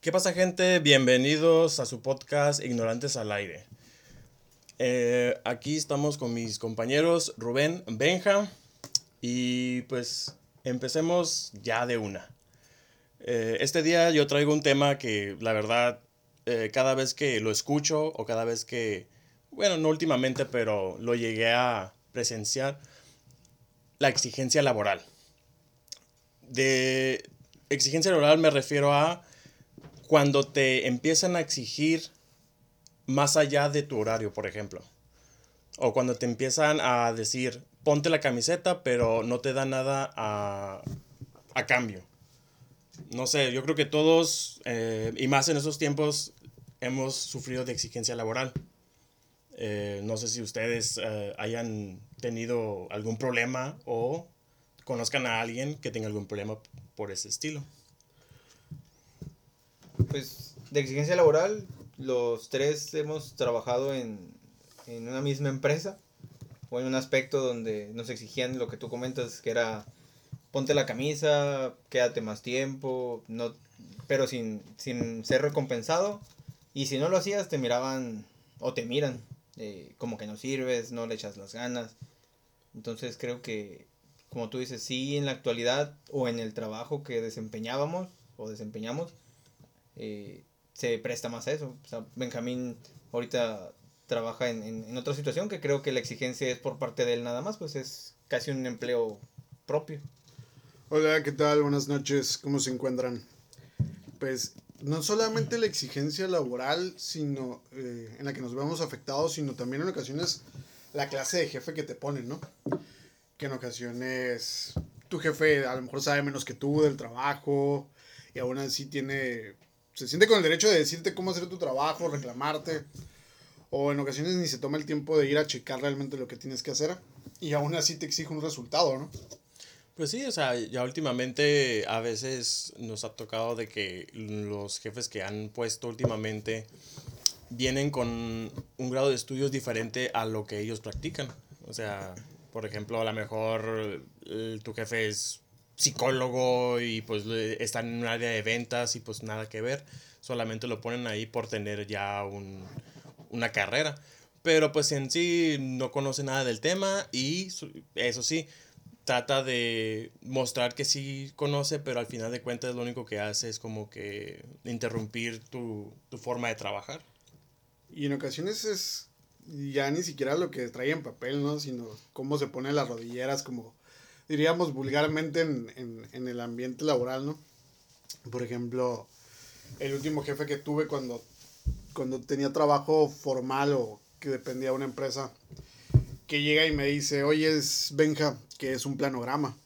¿Qué pasa gente? Bienvenidos a su podcast Ignorantes al Aire. Eh, aquí estamos con mis compañeros Rubén, Benja y pues empecemos ya de una. Eh, este día yo traigo un tema que la verdad eh, cada vez que lo escucho o cada vez que, bueno, no últimamente, pero lo llegué a presenciar, la exigencia laboral. De exigencia laboral me refiero a cuando te empiezan a exigir más allá de tu horario, por ejemplo. O cuando te empiezan a decir, ponte la camiseta, pero no te da nada a, cambio. No sé, yo creo que todos, eh, y más en esos tiempos, hemos sufrido de exigencia laboral. Eh, no sé si ustedes eh, hayan tenido algún problema o conozcan a alguien que tenga algún problema por ese estilo. Pues de exigencia laboral, los tres hemos trabajado en, en una misma empresa o en un aspecto donde nos exigían lo que tú comentas, que era ponte la camisa, quédate más tiempo, no, pero sin, sin ser recompensado. Y si no lo hacías, te miraban o te miran eh, como que no sirves, no le echas las ganas. Entonces creo que, como tú dices, sí en la actualidad o en el trabajo que desempeñábamos o desempeñamos, eh, se presta más a eso. O sea, Benjamín ahorita trabaja en, en, otra situación que creo que la exigencia es por parte de él nada más, pues es casi un empleo propio. Hola, ¿qué tal? Buenas noches, ¿cómo se encuentran? Pues no solamente la exigencia laboral, sino eh, en la que nos vemos afectados, sino también en ocasiones la clase de jefe que te ponen, ¿no? Que en ocasiones tu jefe a lo mejor sabe menos que tú del trabajo y aún así tiene, se siente con el derecho de decirte cómo hacer tu trabajo, reclamarte, o en ocasiones ni se toma el tiempo de ir a checar realmente lo que tienes que hacer y aún así te exige un resultado, ¿no? Pues sí, o sea, ya últimamente a veces nos ha tocado de que los jefes que han puesto últimamente vienen con un grado de estudios diferente a lo que ellos practican. O sea, por ejemplo, a lo mejor tu jefe es psicólogo y pues está en un área de ventas y pues nada que ver. Solamente lo ponen ahí por tener ya un, una carrera. Pero pues en sí no conoce nada del tema y eso sí, trata de mostrar que sí conoce, pero al final de cuentas lo único que hace es como que interrumpir tu, tu forma de trabajar. Y en ocasiones es ya ni siquiera lo que trae en papel, ¿no? Sino cómo se pone las rodilleras, como diríamos vulgarmente en, en, en el ambiente laboral, ¿no? Por ejemplo, el último jefe que tuve cuando, cuando tenía trabajo formal o que dependía de una empresa, que llega y me dice, oye, es Benja, que es un planograma.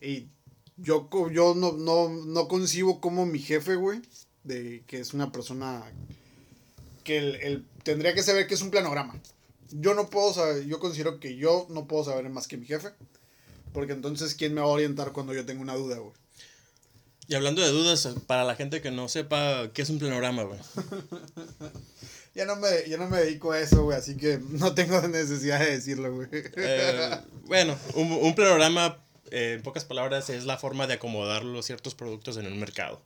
Y yo, yo no, no, no concibo como mi jefe, güey, de que es una persona que él, tendría que saber que es un planograma. Yo no puedo saber, yo considero que yo no puedo saber más que mi jefe, porque entonces, ¿quién me va a orientar cuando yo tengo una duda, güey? Y hablando de dudas, para la gente que no sepa qué es un planograma, güey. ya no me, yo no me dedico a eso, güey, así que no tengo necesidad de decirlo, güey. Eh, bueno, un, un planograma, eh, en pocas palabras, es la forma de acomodar los ciertos productos en un mercado.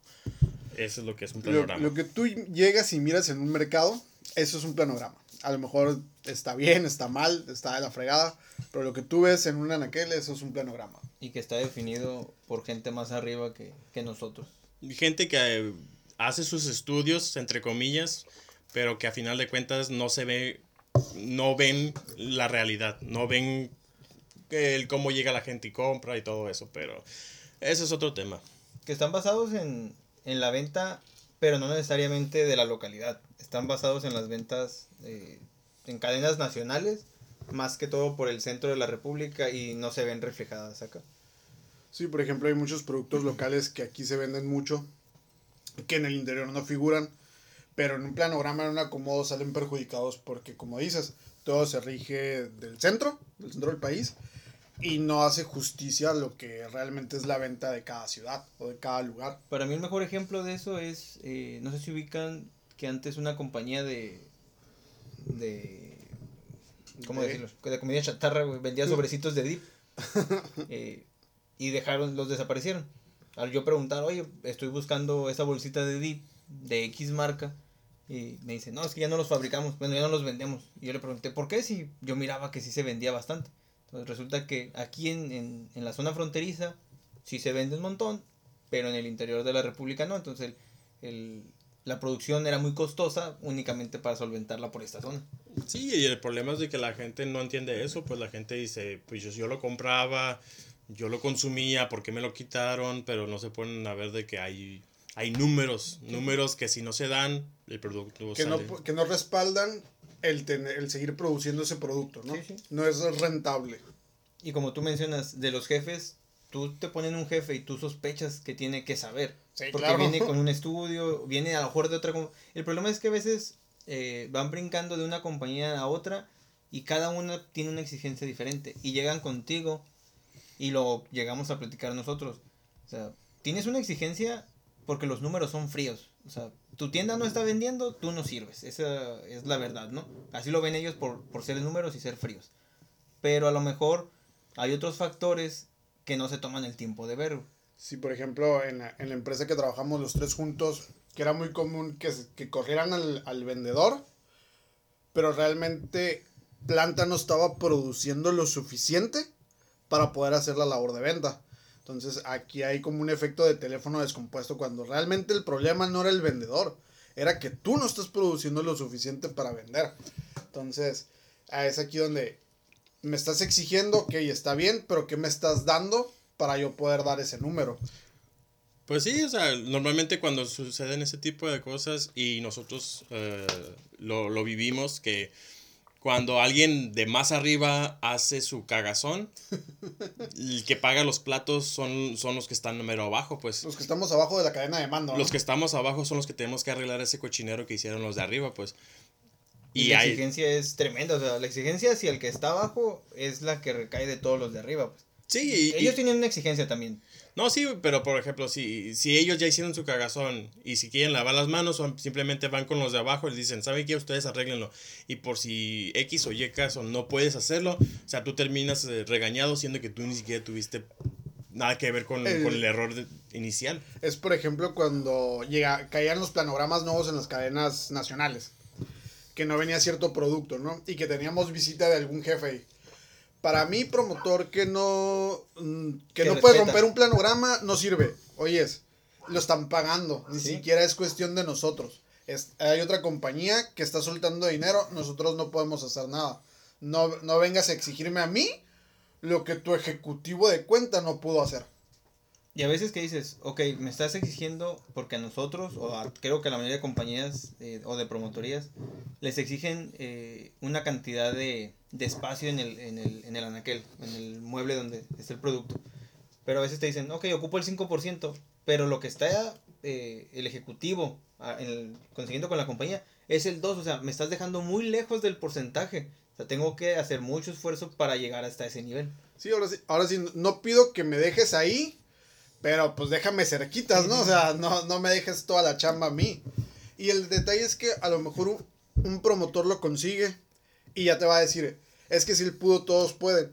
Eso es lo que es un planograma. Lo, que tú llegas y miras en un mercado, eso es un planograma. A lo mejor está bien, está mal, está de la fregada, pero lo que tú ves en un anaquel, eso es un planograma. Y que está definido por gente más arriba que, que nosotros. Gente que hace sus estudios, entre comillas, pero que a final de cuentas no se ve, no ven la realidad, no ven el cómo llega la gente y compra y todo eso, pero ese es otro tema. Que están basados en, en la venta, pero no necesariamente de la localidad, están basados en las ventas eh, en cadenas nacionales, más que todo por el centro de la República y no se ven reflejadas acá. Sí, por ejemplo, hay muchos productos locales que aquí se venden mucho, que en el interior no figuran pero en un planograma, en un acomodo salen perjudicados porque, como dices, todo se rige del centro, del centro del país, y no hace justicia a lo que realmente es la venta de cada ciudad o de cada lugar. Para mí el mejor ejemplo de eso es, eh, no sé si ubican que antes una compañía de... de ¿Cómo decirlo? De comida chatarra, vendía sobrecitos de dip. Eh, y dejaron, los desaparecieron. al yo preguntar, oye, estoy buscando esa bolsita de DIP de X marca, y me dice, no, es que ya no los fabricamos, bueno, ya no los vendemos. Y yo le pregunté, ¿por qué? Si yo miraba que sí se vendía bastante. Entonces resulta que aquí en, en, en la zona fronteriza sí se vende un montón, pero en el interior de la República no. Entonces el, el, la producción era muy costosa únicamente para solventarla por esta zona. Sí, y el problema es de que la gente no entiende eso, pues la gente dice, pues yo, yo lo compraba, yo lo consumía, ¿por qué me lo quitaron? Pero no se ponen a ver de que hay hay números, números que si no se dan, el producto que sale. No, que no respaldan el, tener, el seguir produciendo ese producto, ¿no? Sí, sí. No es rentable. Y como tú mencionas, de los jefes, tú te ponen un jefe y tú sospechas que tiene que saber. Sí, porque claro. viene con un estudio, viene a lo mejor de otra... El problema es que a veces eh, van brincando de una compañía a otra y cada una tiene una exigencia diferente. Y llegan contigo y lo llegamos a platicar nosotros. O sea, tienes una exigencia porque los números son fríos. O sea, tu tienda no está vendiendo, tú no sirves. Esa es la verdad, ¿no? Así lo ven ellos por, por ser números y ser fríos. Pero a lo mejor hay otros factores que no se toman el tiempo de ver. Sí, por ejemplo, en la, en la empresa que trabajamos los tres juntos, que era muy común que, que corrieran al, al vendedor, pero realmente planta no estaba produciendo lo suficiente para poder hacer la labor de venta. Entonces aquí hay como un efecto de teléfono descompuesto cuando realmente el problema no era el vendedor, era que tú no estás produciendo lo suficiente para vender. Entonces es aquí donde me estás exigiendo, ok, está bien, pero ¿qué me estás dando para yo poder dar ese número? Pues sí, o sea, normalmente cuando suceden ese tipo de cosas y nosotros eh, lo, lo vivimos, que cuando alguien de más arriba hace su cagazón, el que paga los platos son, son los que están número abajo, pues. Los que estamos abajo de la cadena de mando. Los que estamos abajo son los que tenemos que arreglar ese cochinero que hicieron los de arriba, pues. Y, la exigencia es tremenda, o sea, la exigencia hacia el que está abajo es la que recae de todos los de arriba, pues. Sí. Ellos tienen una exigencia también. No, sí, pero por ejemplo, si, si ellos ya hicieron su cagazón y si quieren lavar las manos, o simplemente van con los de abajo y les dicen, ¿saben qué? Ustedes arréglenlo. Y por si X o Y caso no puedes hacerlo, o sea, tú terminas eh, regañado siendo que tú ni siquiera tuviste nada que ver con el, con el error inicial. Es, por ejemplo, cuando llega, caían los planogramas nuevos en las cadenas nacionales, que no venía cierto producto, ¿no? Y que teníamos visita de algún jefe para mí, promotor que no, mm, que, no puede romper un planograma, no sirve. Oyes, lo están pagando, ni siquiera es cuestión de nosotros. Es, hay otra compañía que está soltando dinero, nosotros no podemos hacer nada. No, no vengas a exigirme a mí lo que tu ejecutivo de cuenta no pudo hacer. Y a veces que dices, ok, me estás exigiendo porque a nosotros, o creo que a la mayoría de compañías eh, o de promotorías, les exigen eh, una cantidad de, de espacio en el, en, el, en el anaquel, en el mueble donde está el producto. Pero a veces te dicen, ok, ocupo el 5%, pero lo que está eh, el ejecutivo ah, el, consiguiendo con la compañía es el 2%, o sea, me estás dejando muy lejos del porcentaje. O sea, tengo que hacer mucho esfuerzo para llegar hasta ese nivel. Sí, ahora sí, ahora sí, no pido que me dejes ahí, pero pues déjame cerquitas, ¿no? O sea, no, no me dejes toda la chamba a mí. Y el detalle es que a lo mejor un, un promotor lo consigue y ya te va a decir, es que si él pudo, todos pueden.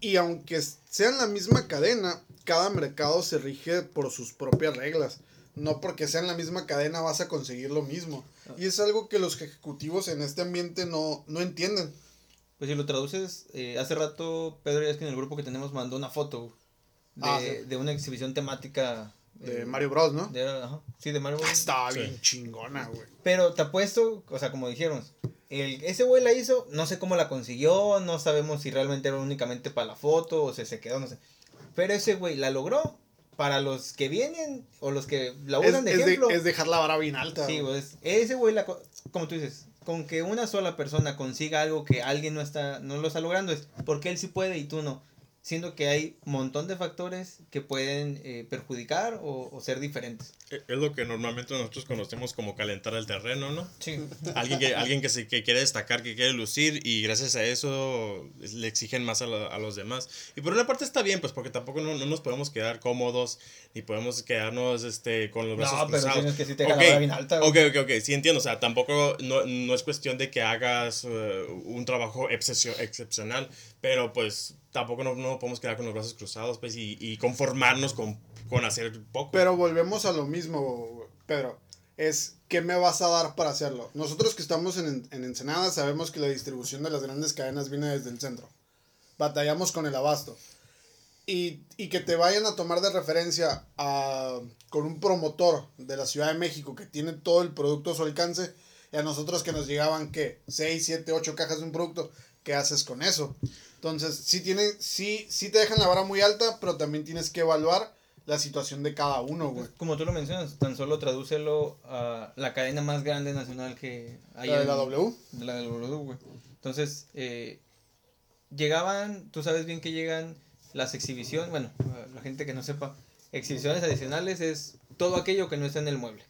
Y aunque sean la misma cadena, cada mercado se rige por sus propias reglas. No porque sean la misma cadena vas a conseguir lo mismo. Y es algo que los ejecutivos en este ambiente no, no entienden. Pues si lo traduces, eh, hace rato Pedro ya es que en el grupo que tenemos mandó una foto de, ah, de una exhibición temática. De eh, Mario Bros, ¿no? De, ajá, sí, de Mario Bros. estaba bien chingona, güey. Pero te apuesto, o sea, como dijeron, el, ese güey la hizo, no sé cómo la consiguió, no sabemos si realmente era únicamente para la foto o se, se quedó, no sé. Pero ese güey la logró para los que vienen o los que la usan de ejemplo. es dejar la vara bien alta. Sí, pues, ese güey, la, como tú dices, con que una sola persona consiga algo que alguien no está, no lo está logrando, es porque él sí puede y tú no siendo que hay un montón de factores que pueden eh, perjudicar o, o, ser diferentes. E, es lo que normalmente nosotros conocemos como calentar el terreno, ¿no? Sí. Alguien que, alguien que, se, que quiere destacar, que quiere lucir y gracias a eso le exigen más a, a los demás. Y por una parte está bien, pues porque tampoco no, no, nos podemos quedar cómodos ni podemos quedarnos este, con los brazos no, pero cruzados. Que sí te okay. bien alta. Ok, ok, ok, sí entiendo, o sea, tampoco no, no es cuestión de que hagas uh, un trabajo excepcional, pero pues tampoco no, no podemos quedar con los brazos cruzados, pues, y, y conformarnos con con hacer poco. Pero volvemos a lo mismo, Pedro. Es, ¿qué me vas a dar para hacerlo? Nosotros que estamos en, en Ensenada sabemos que la distribución de las grandes cadenas viene desde el centro. Batallamos con el abasto. Y, y que te vayan a tomar de referencia a, con un promotor de la Ciudad de México que tiene todo el producto a su alcance, y a nosotros que nos llegaban, ¿qué? 6, 7, 8 cajas de un producto, ¿qué haces con eso? Entonces, sí, tienen, sí, sí te dejan la vara muy alta, pero también tienes que evaluar la situación de cada uno, güey. Como tú lo mencionas, tan solo tradúcelo a la cadena más grande nacional que hay. ¿La de en- la W? de la W, güey. Entonces, eh, llegaban, tú sabes bien que llegan las exhibiciones, bueno, la gente que no sepa, exhibiciones adicionales es todo aquello que no está en el mueble.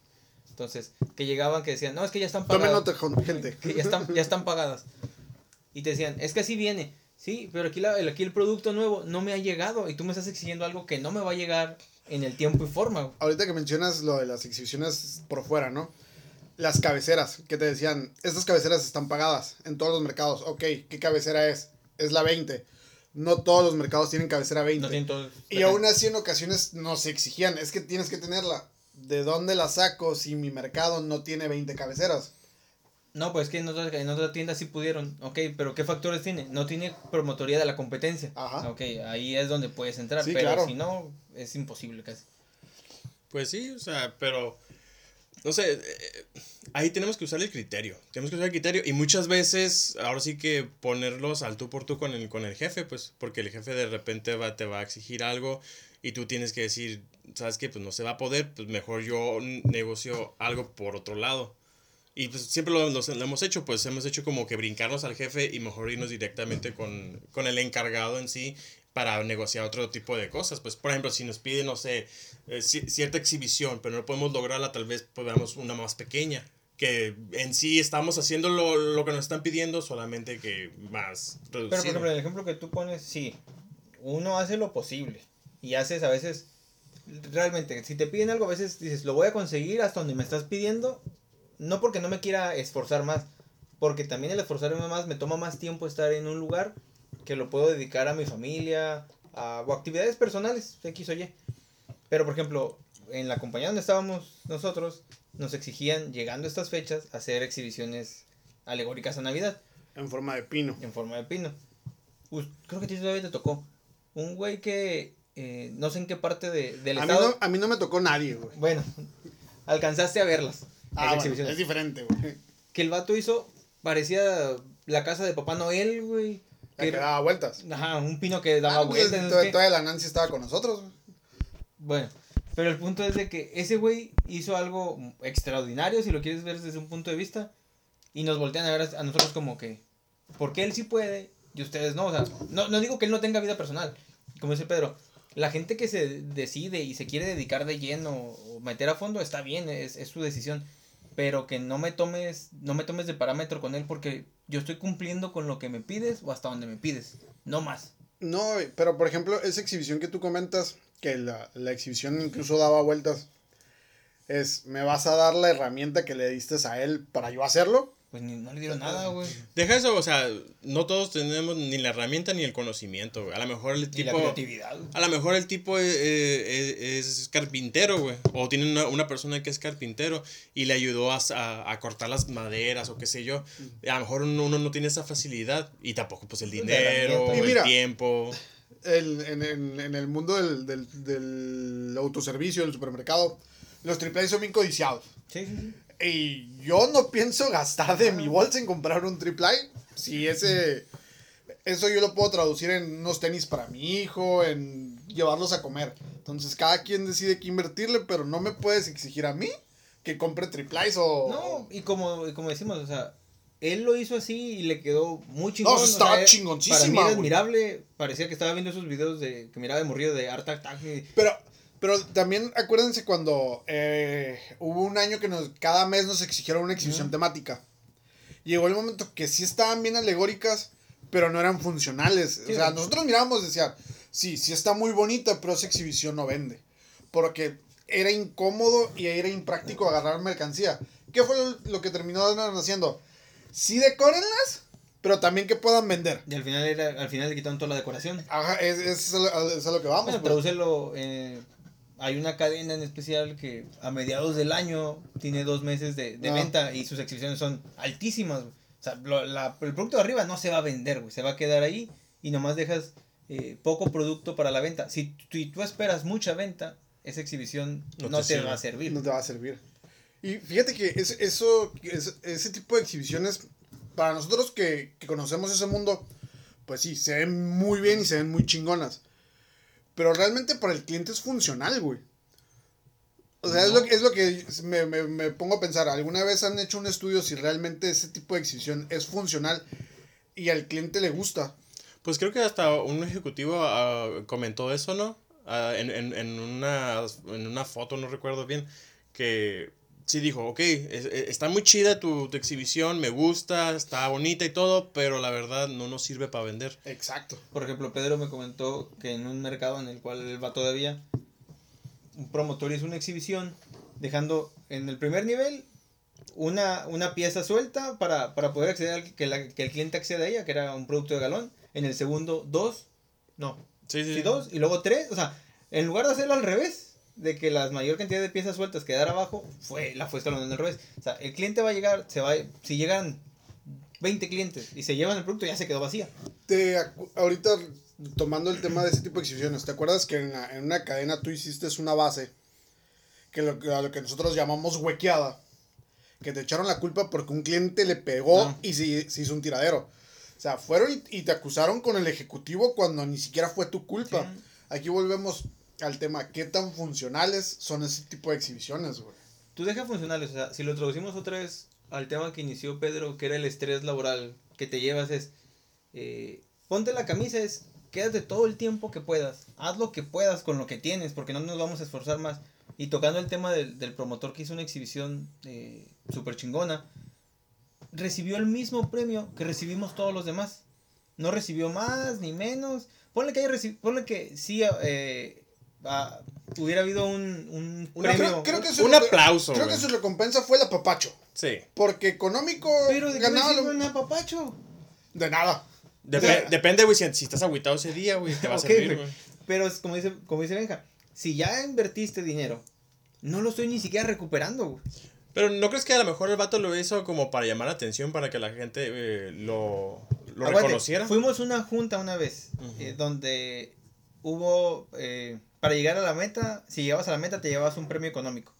Entonces, que llegaban que decían, no, es que ya están Tomen pagadas. nota, gente. que ya están, ya están pagadas. Y te decían, es que así viene. Sí, pero aquí, la, el- aquí el producto nuevo no me ha llegado y tú me estás exigiendo algo que no me va a llegar en el tiempo y forma. Ahorita que mencionas lo de las exhibiciones por fuera, ¿no? Las cabeceras, que te decían, estas cabeceras están pagadas en todos los mercados. Ok, ¿qué cabecera es? Es la 20. No todos los mercados tienen cabecera 20. No tienen todo- Y aún así en ocasiones nos exigían, es que tienes que tenerla. ¿De dónde la saco si mi mercado no tiene 20 cabeceras? No, pues que en otra, en otra tienda sí pudieron. Ok, pero ¿qué factores tiene? No tiene promotoría de la competencia. Ajá. Ok, ahí es donde puedes entrar. Sí, pero claro. si no, es imposible casi. Pues sí, o sea, pero no sé, eh, ahí tenemos que usar el criterio, tenemos que usar el criterio y muchas veces ahora sí que ponerlos al tú por tú con el, con el jefe, pues porque el jefe de repente va, te va a exigir algo y tú tienes que decir, sabes que pues no se va a poder, pues mejor yo negocio algo por otro lado. Y pues siempre lo, lo- lo hemos hecho, pues hemos hecho como que brincarnos al jefe y mejor irnos directamente con, con el encargado en sí para negociar otro tipo de cosas. Pues por ejemplo, si nos piden, no sé, eh, ci- cierta exhibición, pero no podemos lograrla, tal vez podamos una más pequeña. Que en sí estamos haciendo lo, lo que nos están pidiendo, solamente que más Pero por reducido. ejemplo, el ejemplo que tú pones, sí, uno hace lo posible y haces a veces, realmente, si te piden algo, a veces dices, lo voy a conseguir hasta donde me estás pidiendo, no porque no me quiera esforzar más, porque también el esforzarme más me toma más tiempo estar en un lugar que lo puedo dedicar a mi familia a, o actividades personales, X o Y. Pero por ejemplo, en la compañía donde estábamos nosotros, nos exigían, llegando a estas fechas, hacer exhibiciones alegóricas a Navidad En forma de pino. en forma de pino. Us- creo que a ti todavía te tocó. Un güey que eh, no sé en qué parte de, del A mí, estado. no, a mí no me tocó nadie, güey. Bueno, alcanzaste a verlas. Ah, bueno, es diferente, güey. Que el vato hizo, parecía la casa de Papá Noel, güey. La Que daba vueltas. Ajá, un pino que daba Ah, pues, vueltas. Todavía la Nancy estaba con nosotros, güey. Bueno, pero el punto es de que ese güey hizo algo extraordinario, si lo quieres ver desde un punto de vista, y nos voltean a ver a a nosotros como que, porque él sí puede y ustedes no? O sea, no, no digo que él no tenga vida personal, como dice Pedro, la gente que se decide y se quiere dedicar de lleno o meter a fondo está bien, es, es su decisión, pero que no me tomes, no me tomes de parámetro con él porque yo estoy cumpliendo con lo que me pides o hasta donde me pides, no más. No, pero por ejemplo, esa exhibición que tú comentas, que la, la exhibición incluso daba vueltas, es, ¿me vas a dar la herramienta que le diste a él para yo hacerlo? Pues ni, no le dieron nada, güey. Deja eso, o sea, no todos tenemos ni la herramienta ni el conocimiento, güey. A lo mejor el Y la tipo... creatividad. güey. A lo mejor el tipo es, es- es carpintero, güey. O tiene una, una persona que es carpintero y le ayudó a, a- a cortar las maderas o qué sé yo. A lo mejor uno, uno no tiene esa facilidad y tampoco pues el Pues, dinero, el mira, tiempo. El, en, en- en el mundo del, del, del autoservicio, del supermercado, los AAA son bien codiciados. Sí, sí, sí. Y yo no pienso gastar de mi bolsa en comprar un AAA. Si ese. Eso yo lo puedo traducir en unos tenis para mi hijo, en llevarlos a comer. Entonces cada quien decide qué invertirle, pero no me puedes exigir a mí que compre AAAs o. No, y como, y como decimos, o sea, él lo hizo así y le quedó muy chingón. No, o estaba sea, chingoncísima, Para mí era admirable. Parecía que estaba viendo esos videos de que miraba de morrido de Art Attack. y- Pero, pero también acuérdense cuando eh, hubo un año que nos, cada mes nos exigieron una exhibición temática. Llegó el momento que sí estaban bien alegóricas, pero no eran funcionales. Sí, o sea, no. nosotros mirábamos y decían, sí, sí está muy bonita, pero esa exhibición no vende. Porque era incómodo y era impráctico agarrar mercancía. ¿Qué fue lo, que terminaron haciendo? Sí decórenlas, pero también que puedan vender. Y al final, era, al final le quitaron toda la decoración. Ajá, es, es, a lo- es a lo que vamos. Bueno, pues. tradúcelo eh, hay una cadena en especial que a mediados del año tiene dos meses de, de Ah. venta y sus exhibiciones son altísimas. güey. O sea, lo- la- el producto de arriba no se va a vender, güey. Se va a quedar ahí y nomás dejas eh, poco producto para la venta. Si, si tú esperas mucha venta, esa exhibición No no, te va a servir. No te va a servir. Y fíjate que es, eso, es- ese tipo de exhibiciones, para nosotros que, que conocemos ese mundo, pues sí, se ven muy bien y se ven muy chingonas. Pero realmente para el cliente es funcional, güey. O sea, es, lo, que- es lo que me, me- me pongo a pensar. ¿Alguna vez han hecho un estudio si realmente ese tipo de exhibición es funcional y al cliente le gusta? Pues creo que hasta un ejecutivo ah, comentó eso, ¿no? Ah, en, en, en, una, en una foto, no recuerdo bien, que sí dijo, ok, es- es- está muy chida tu, tu exhibición, me gusta, está bonita y todo, pero la verdad no nos sirve para vender. Exacto. Por ejemplo, Pedro me comentó que en un mercado en el cual él va todavía, un promotor hizo una exhibición dejando en el primer nivel una, una pieza suelta para, para poder acceder al que, la- que el cliente acceda a ella, que era un producto de galón. En el segundo, dos, no, Sí, sí. sí, dos, y luego tres. O sea, en lugar de hacerlo al revés, de que la mayor cantidad de piezas sueltas quedara abajo, fue, la fue escalonando al revés. O sea, el cliente va a llegar, se va, si llegan 20 clientes y se llevan el producto, ya se quedó vacía. Te, ahorita tomando el tema de ese tipo de exhibiciones, ¿te acuerdas que en, la- en una cadena tú hiciste una base que lo, a lo que nosotros llamamos huequeada? Que te echaron la culpa porque un cliente le pegó Ah. y se, se hizo un tiradero. O sea, fueron y, y te acusaron con el ejecutivo cuando ni siquiera fue tu culpa. Sí. Aquí volvemos al tema, ¿qué tan funcionales son ese tipo de exhibiciones, güey? Tú deja funcionales, o sea, si lo traducimos otra vez al tema que inició Pedro, que era el estrés laboral que te llevas, es eh, ponte la camisa, es quédate todo el tiempo que puedas, haz lo que puedas con lo que tienes, porque no nos vamos a esforzar más. Y tocando el tema del, del promotor que hizo una exhibición eh, súper chingona, recibió el mismo premio que recibimos todos los demás. No recibió más ni menos. Ponle que, haya ponle que sí eh, ah, hubiera habido un, un Una- premio. Creo, creo que un- aplauso, Creo güey. que su recompensa fue el apapacho. Sí. Porque económico Pero de qué ganaba lo- un apapacho. de nada. Dep- depende, güey, si, si estás agüitado ese día, güey, te va a servir, güey. Pero es como dice, como dice Benja, si ya invertiste dinero, no lo estoy ni siquiera recuperando, güey. Pero ¿no crees que a lo mejor el vato lo hizo como para llamar la atención, para que la gente eh, lo, lo Aguante, reconociera? Fuimos a una junta una vez eh, donde hubo, eh, para llegar a la meta, si llegabas a la meta te llevabas un premio económico.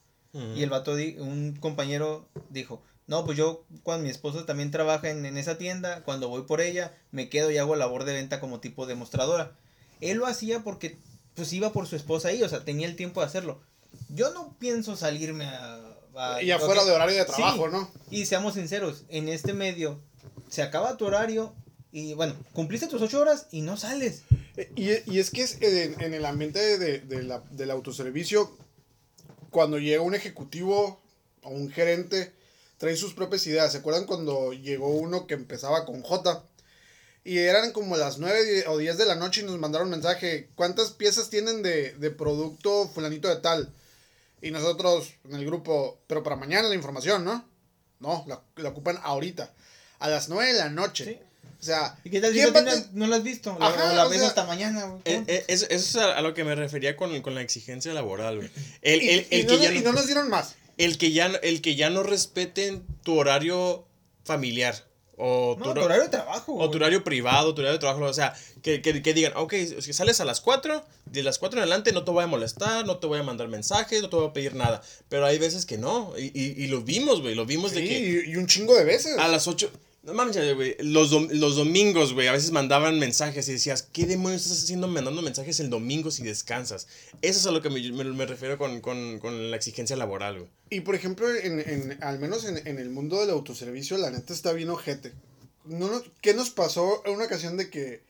Y el vato, di- un compañero dijo, no, pues yo cuando mi esposa también trabaja en, en esa tienda, cuando voy por ella, me quedo y hago labor de venta como tipo demostradora. Él lo hacía porque pues iba por su esposa ahí, o sea, tenía el tiempo de hacerlo. Yo no pienso salirme a... a- Y afuera de horario de sí, trabajo, ¿no? Y seamos sinceros, en este medio se acaba tu horario y bueno, cumpliste tus ocho horas y no sales. Y, es que es en, el ambiente de, la- del autoservicio, cuando llega un ejecutivo o un gerente, trae sus propias ideas. ¿Se acuerdan cuando llegó uno que empezaba con J? Y eran como las 9 o 10 de la noche y nos mandaron mensaje, ¿cuántas piezas tienen de, de producto fulanito de tal? Y nosotros en el grupo, pero para mañana la información, ¿no? No, la, la ocupan ahorita, a las 9 de la noche. Sí. O sea, ¿Y qué tal si ¿quién no, va a tienes- ten- no lo has visto? La, Ajá, la ves sea, hasta mañana, güey. Eh, eh, eso, eso es a, a lo que me refería con, con la exigencia laboral, güey. El, y, el, el y que no, ya y no, no nos dieron más. el, que ya, el que ya no respeten tu horario familiar. O tu, No, tu horario de trabajo, o güey. tu horario privado, tu horario de trabajo. O sea, que, que, que digan, ok, si sales a las 4, de las 4 en adelante no te voy a molestar, no te voy a mandar mensajes, no te voy a pedir nada. Pero hay veces que no. Y, y, y lo vimos, güey. Lo vimos de Sí, que y, y un chingo de veces. a las 8. No mames, güey. Los, los domingos, güey, a veces mandaban mensajes y decías, ¿qué demonios estás haciendo mandando mensajes el domingo si descansas? Eso es a lo que me, me- refiero con, con, con la exigencia laboral, güey. Y por ejemplo, en, en- al menos en, en el mundo del autoservicio, la neta está bien ojete. No, ¿Qué nos pasó en una ocasión de que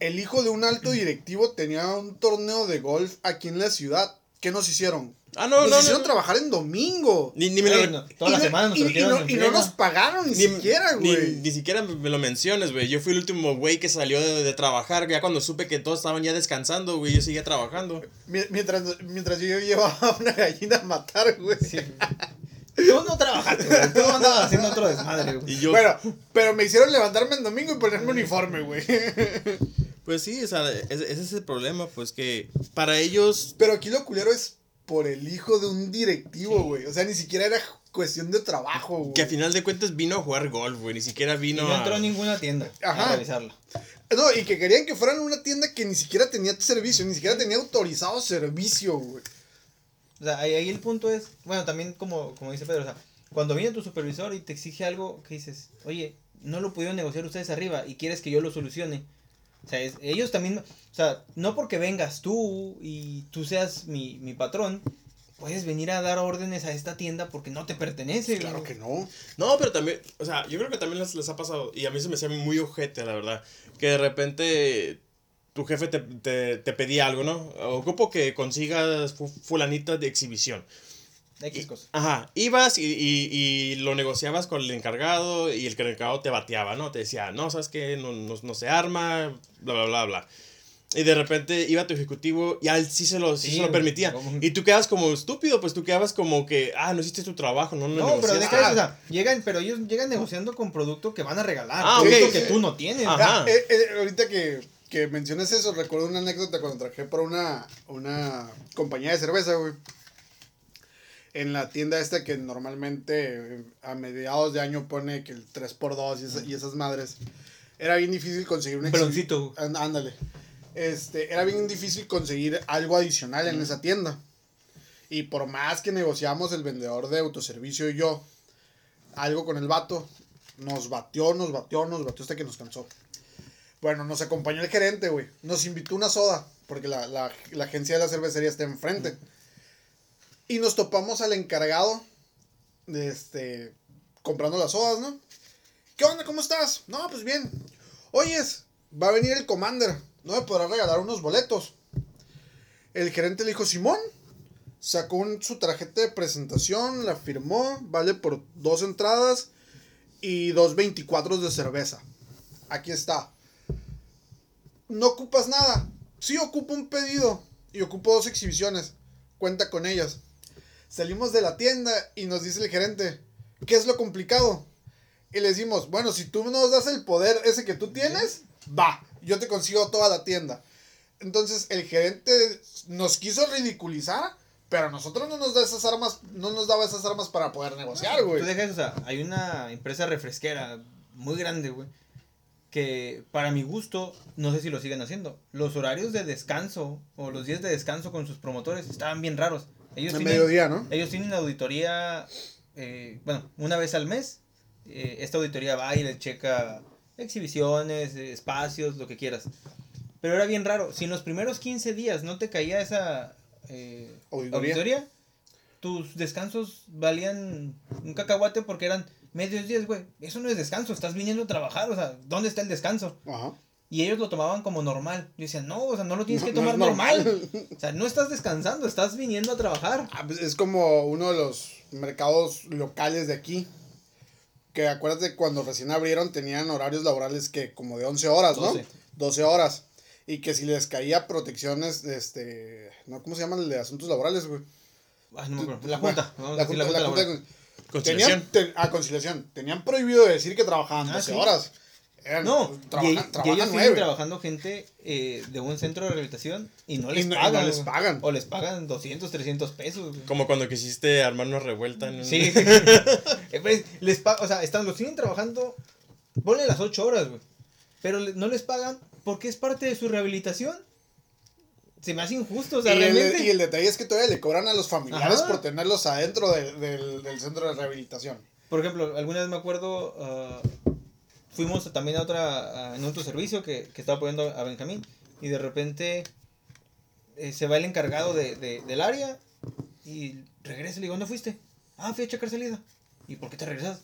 el hijo de un alto directivo tenía un torneo de golf aquí en la ciudad? ¿Qué nos hicieron? Ah, no, nos no, hicieron no. trabajar en domingo. Ni, ni me lo- toda la semana nos y, y no, y no nos pagaron ni, Ni, siquiera, ni- güey. ni siquiera me lo menciones, güey. Yo fui el último güey que salió de, de trabajar. Ya cuando supe que todos estaban ya descansando, güey, yo seguía trabajando. Mi- Mientras, mientras yo llevaba una gallina a matar, güey. Sí. Tú no trabajaste, güey. Tú andabas haciendo otro desmadre, güey. Y yo, Bueno, pero me hicieron levantarme en domingo y ponerme uniforme, güey. Pues sí, o sea, ese es el problema, pues que para ellos Pero aquí lo culero es por el hijo de un directivo, güey. O sea, ni siquiera era cuestión de trabajo, güey. que a final de cuentas vino a jugar golf, güey, ni siquiera Y vino no a... entró a ninguna tienda Ajá. a. No, y que querían que fueran una tienda que ni siquiera tenía servicio, ni siquiera tenía autorizado servicio, güey. O sea, ahí, ahí el punto es, bueno, también como, como dice Pedro, o sea, cuando viene tu supervisor y te exige algo que dices, oye, no lo pudieron negociar ustedes arriba y quieres que yo lo solucione. O sea, es- ellos también, o sea, no porque vengas tú y tú seas mi, mi patrón, puedes venir a dar órdenes a esta tienda porque no te pertenece. Claro güey. que no. No, pero también, o sea, yo creo que también les, les ha pasado, y a mí se me hacía muy ojete, la verdad, que de repente tu jefe te, te, te pedía algo, ¿no? Ocupo que consigas fu- fulanita de exhibición. X cosas. Ajá, ibas y, y, y lo negociabas con el encargado y el encargado te bateaba, ¿no? Te decía, no, ¿sabes qué? No, no, no se arma, bla, bla, bla, bla. Y de repente iba tu ejecutivo y a él sí se lo, sí Sí, se lo permitía. como- Y tú quedas como estúpido, pues tú quedabas como que, ah, no hiciste tu trabajo, no, no, No, pero negociaste". deja eso, o sea, llegan, pero ellos llegan negociando con producto que van a regalar, Ah, producto ok, que tú no tienes. Ajá. Ah, eh, eh, ahorita que, que mencionas eso, recuerdo una anécdota cuando trabajé para una, una compañía de cerveza, güey. En la tienda esta que normalmente eh, a mediados de año pone que el 3x2 y, esa- y esas madres. Era bien difícil conseguir un peloncito. Án- Ándale. Este, era bien difícil conseguir algo adicional en esa tienda. Y por más que negociamos el vendedor de autoservicio y yo, algo con el vato, nos batió, nos batió, nos batió hasta que nos cansó. Bueno, nos acompañó el gerente, güey. Nos invitó una soda, porque la, la- la agencia de la cervecería está enfrente. Y nos topamos al encargado de este, comprando las sodas, ¿no? ¿Qué onda? ¿Cómo estás? No, pues bien. Oyes, va a venir el Commander. ¿No me podrá regalar unos boletos? El gerente le dijo, Simón. Sacó su tarjeta de presentación, la firmó, vale por dos entradas y dos 24 de cerveza. Aquí está. No ocupas nada. Sí ocupo un pedido y ocupo dos exhibiciones. Cuenta con ellas. Salimos de la tienda y nos dice el gerente, ¿qué es lo complicado? Y le decimos, bueno, si tú nos das el poder ese que tú tienes, va, yo te consigo toda la tienda. Entonces el gerente nos quiso ridiculizar, pero a nosotros no nos da esas armas, no nos daba esas armas para poder negociar, güey. Tú dejas, o sea, hay una empresa refresquera muy grande, güey, que para mi gusto, no sé si lo siguen haciendo, los horarios de descanso o los días de descanso con sus promotores estaban bien raros. Ellos tienen, mediodía, ¿no? ellos tienen auditoría, eh, bueno, una vez al mes. eh, esta auditoría va y le checa exhibiciones, eh, espacios, lo que quieras. Pero era bien raro. Si en los primeros 15 días no te caía esa eh, Auditoría. auditoría, tus descansos valían un cacahuate porque eran medios días, güey. Eso no es descanso, estás viniendo a trabajar, o sea, ¿dónde está el descanso? Ajá. Y ellos lo tomaban como normal. Yo decía, no, o sea, no lo tienes No, que no tomar normal. normal. O sea, no estás descansando, estás viniendo a trabajar. Ah, pues, es como uno de los mercados locales de aquí. Que acuérdate cuando recién abrieron tenían horarios laborales que como de 11 horas, ¿no? 12. 12 horas. Y que si les caía protecciones, este, ¿no? ¿Cómo se llaman el de asuntos laborales, güey? Ay, no me acuerdo. La junta. Vamos a La decir la junta, junta la laboral. junta de- Conciliación. Tenían, ten- ah, conciliación. Tenían prohibido decir que trabajaban Ah, 12 sí. horas. Eran, No, trabajan, y, ellos nueve. siguen trabajando gente eh, de un centro de rehabilitación y no Y les no- y pagan. no les güey. pagan. O les pagan 200, 300 pesos. Como cuando quisiste armar una revuelta en Sí. Eh, pues, les o sea, están, los siguen trabajando, ponle las 8 horas, güey. Pero le- no les pagan porque es parte de su rehabilitación. Se me hace injusto, o sea, y, el, realmente. y el detalle es que todavía le cobran a los familiares Ajá. por tenerlos adentro de- del, del centro de rehabilitación. Por ejemplo, alguna vez me acuerdo, ah, fuimos también a otra, a- en otro servicio que, que estaba apoyando a Benjamín y de repente eh, se va el encargado de, de- del área y regresa y le digo, ¿dónde fuiste? Ah, fui a checar salida. ¿Y por qué te regresas?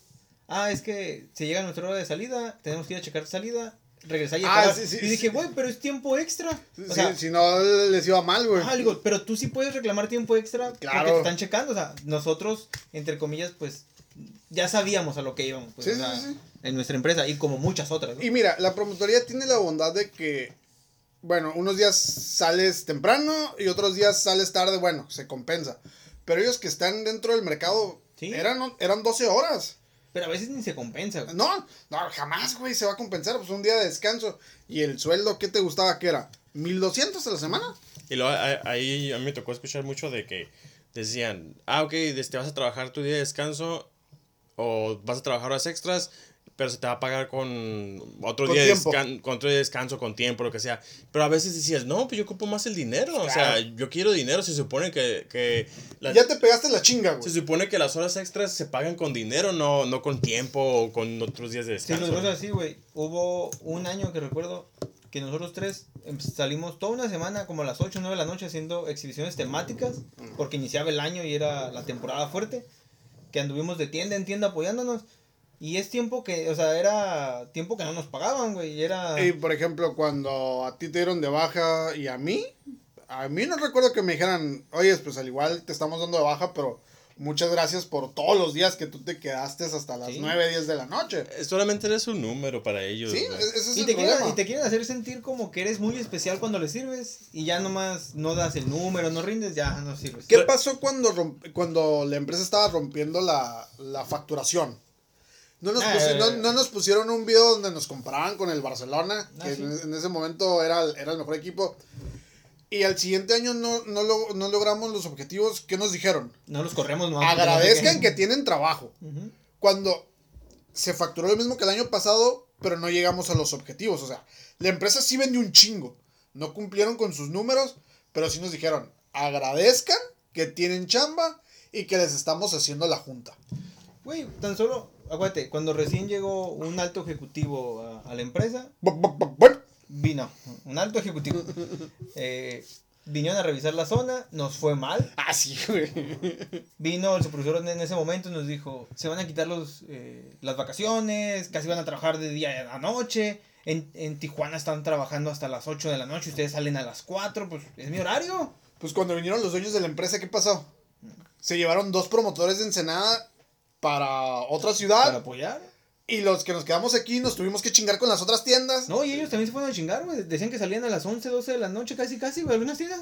Ah, es que se llega nuestra hora de salida, tenemos que ir a checar salida, regresar y Ah, sí, sí, y dije, sí. güey, pero es tiempo extra. O sea, si no les iba mal, güey. Ah, digo, pero tú sí puedes reclamar tiempo extra Claro. porque te están checando. O sea, nosotros, entre comillas, pues ya sabíamos a lo que íbamos. Pues, Sí, o sea, sí, sí. En nuestra empresa y como muchas otras. ¿no? Y mira, la promotoría tiene la bondad de que, bueno, unos días sales temprano y otros días sales tarde, bueno, se compensa. Pero ellos que están dentro del mercado Sí. eran, eran 12 horas. Pero a veces ni se compensa, güey. No, no, jamás, güey, se va a compensar. Pues un día de descanso. ¿Y el sueldo qué te gustaba que era? ¿1200 a la semana? Y luego ahí a mí me tocó escuchar mucho de que decían, ah, ok, este, vas a trabajar tu día de descanso o vas a trabajar horas extras, pero se te va a pagar con otro Con día de con otro día de descanso, con tiempo, lo que sea. Pero a veces decías, no, pues yo ocupo más el dinero. O sea, Claro. yo quiero dinero. Se supone que, que la- Ya te pegaste la chinga, se güey. supone que las horas extras se pagan con dinero, no, no con tiempo o con otros días de Sí, descanso. nos ves así, güey. Hubo un año que recuerdo que nosotros tres em, salimos toda una semana, como a las 8 o 9 de la noche, haciendo exhibiciones temáticas, porque iniciaba el año y era la temporada fuerte, que anduvimos de tienda en tienda apoyándonos. Y es tiempo que, o sea, era tiempo que no nos pagaban, güey. Y era... Y por ejemplo, cuando a ti te dieron de baja y a mí, a mí no recuerdo que me dijeran, oye, pues al igual te estamos dando de baja, pero muchas gracias por todos los días que tú te quedaste hasta las Sí. 9, 10 de la noche. Eh, Solamente eres un número para ellos. Sí, ese es Y el te, quieren, problema. y te quieren hacer sentir como que eres muy especial cuando les sirves y ya nomás no das el número, no rindes, ya no sirves. ¿Qué pasó cuando, romp- cuando la empresa estaba rompiendo la, la facturación? No nos, Ah, pusi- eh, no, no nos pusieron un video donde nos comparaban con el Barcelona, Ah, que sí. en, en ese momento era, el- era el mejor equipo. Y al siguiente año no, no, lo- no logramos los objetivos. ¿Qué nos dijeron? No los corremos Agradezcan no sé que tienen trabajo. Cuando se facturó lo mismo que el año pasado, pero no llegamos a los objetivos. O sea, la empresa sí vendió un chingo. No cumplieron con sus números, pero sí nos dijeron, agradezcan que tienen chamba y que les estamos haciendo la junta. Güey, tan solo, aguante, cuando recién llegó un alto ejecutivo a, a la empresa, vino, un alto ejecutivo. Eh, vinieron a revisar la zona, nos fue mal. ah, sí, güey. Vino el supervisor en ese momento y nos dijo, se van a quitar los, eh, las vacaciones, casi van a trabajar de día a noche. En, en Tijuana están trabajando hasta las 8 de la noche, ustedes salen a las 4, pues es mi horario. Pues cuando vinieron los dueños de la empresa, ¿qué pasó? Se llevaron dos promotores de Ensenada para otra ciudad Para apoyar. y los que nos quedamos aquí nos tuvimos que chingar con las otras tiendas. No, y ellos también se fueron a chingar, güey. Decían que salían a las 11, 12 de la noche, casi, casi, güey. Algunas tiendas.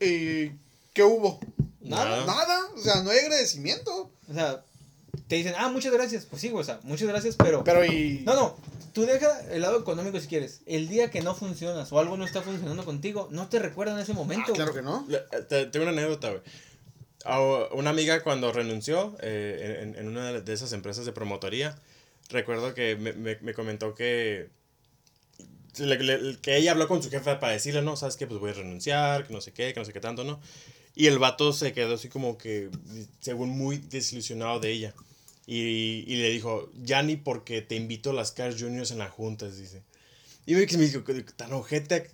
¿Y qué hubo? Nada. Nada, o sea, no hay agradecimiento. O sea, te dicen, ah, muchas gracias. Pues sí, güey, o sea, muchas gracias, pero. Pero y... No, no. Tú deja el lado económico si quieres. El día que no funcionas o algo no está funcionando contigo, no te recuerdan ese Ah, momento. claro que no. Le- te- Tengo una anécdota, güey. A una amiga cuando renunció eh, en, en una de esas empresas de promotoría, recuerdo que me, me- me comentó que, le- le- que ella habló con su jefe para decirle, no, sabes qué, pues voy a renunciar, que no sé qué, que no sé qué tanto, ¿no? Y el vato se quedó así como que, según muy desilusionado de ella. Y, y le dijo, ya ni porque te invito a las Cars Juniors en las juntas, dice. Y me dijo, tan ojete,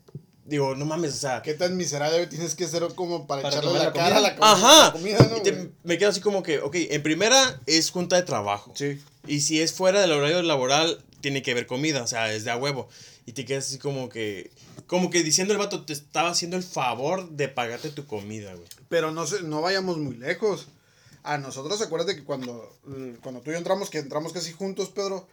digo, no mames, o sea... ¿Qué tan miserable tienes que ser como para, Para echarle la la cara a la, comida? com- Ajá. la comida, ¿no, Y te- me quedo así como que, ok, en primera es junta de trabajo. Sí. Y si es fuera del horario laboral, tiene que haber comida, o sea, es de a huevo. Y te quedas así como que, como que diciendo el vato, te estaba haciendo el favor de pagarte tu comida, güey. Pero no, se, no vayamos muy lejos. A nosotros, acuérdate que cuando, mm, cuando tú y yo entramos, que entramos casi juntos, Pedro,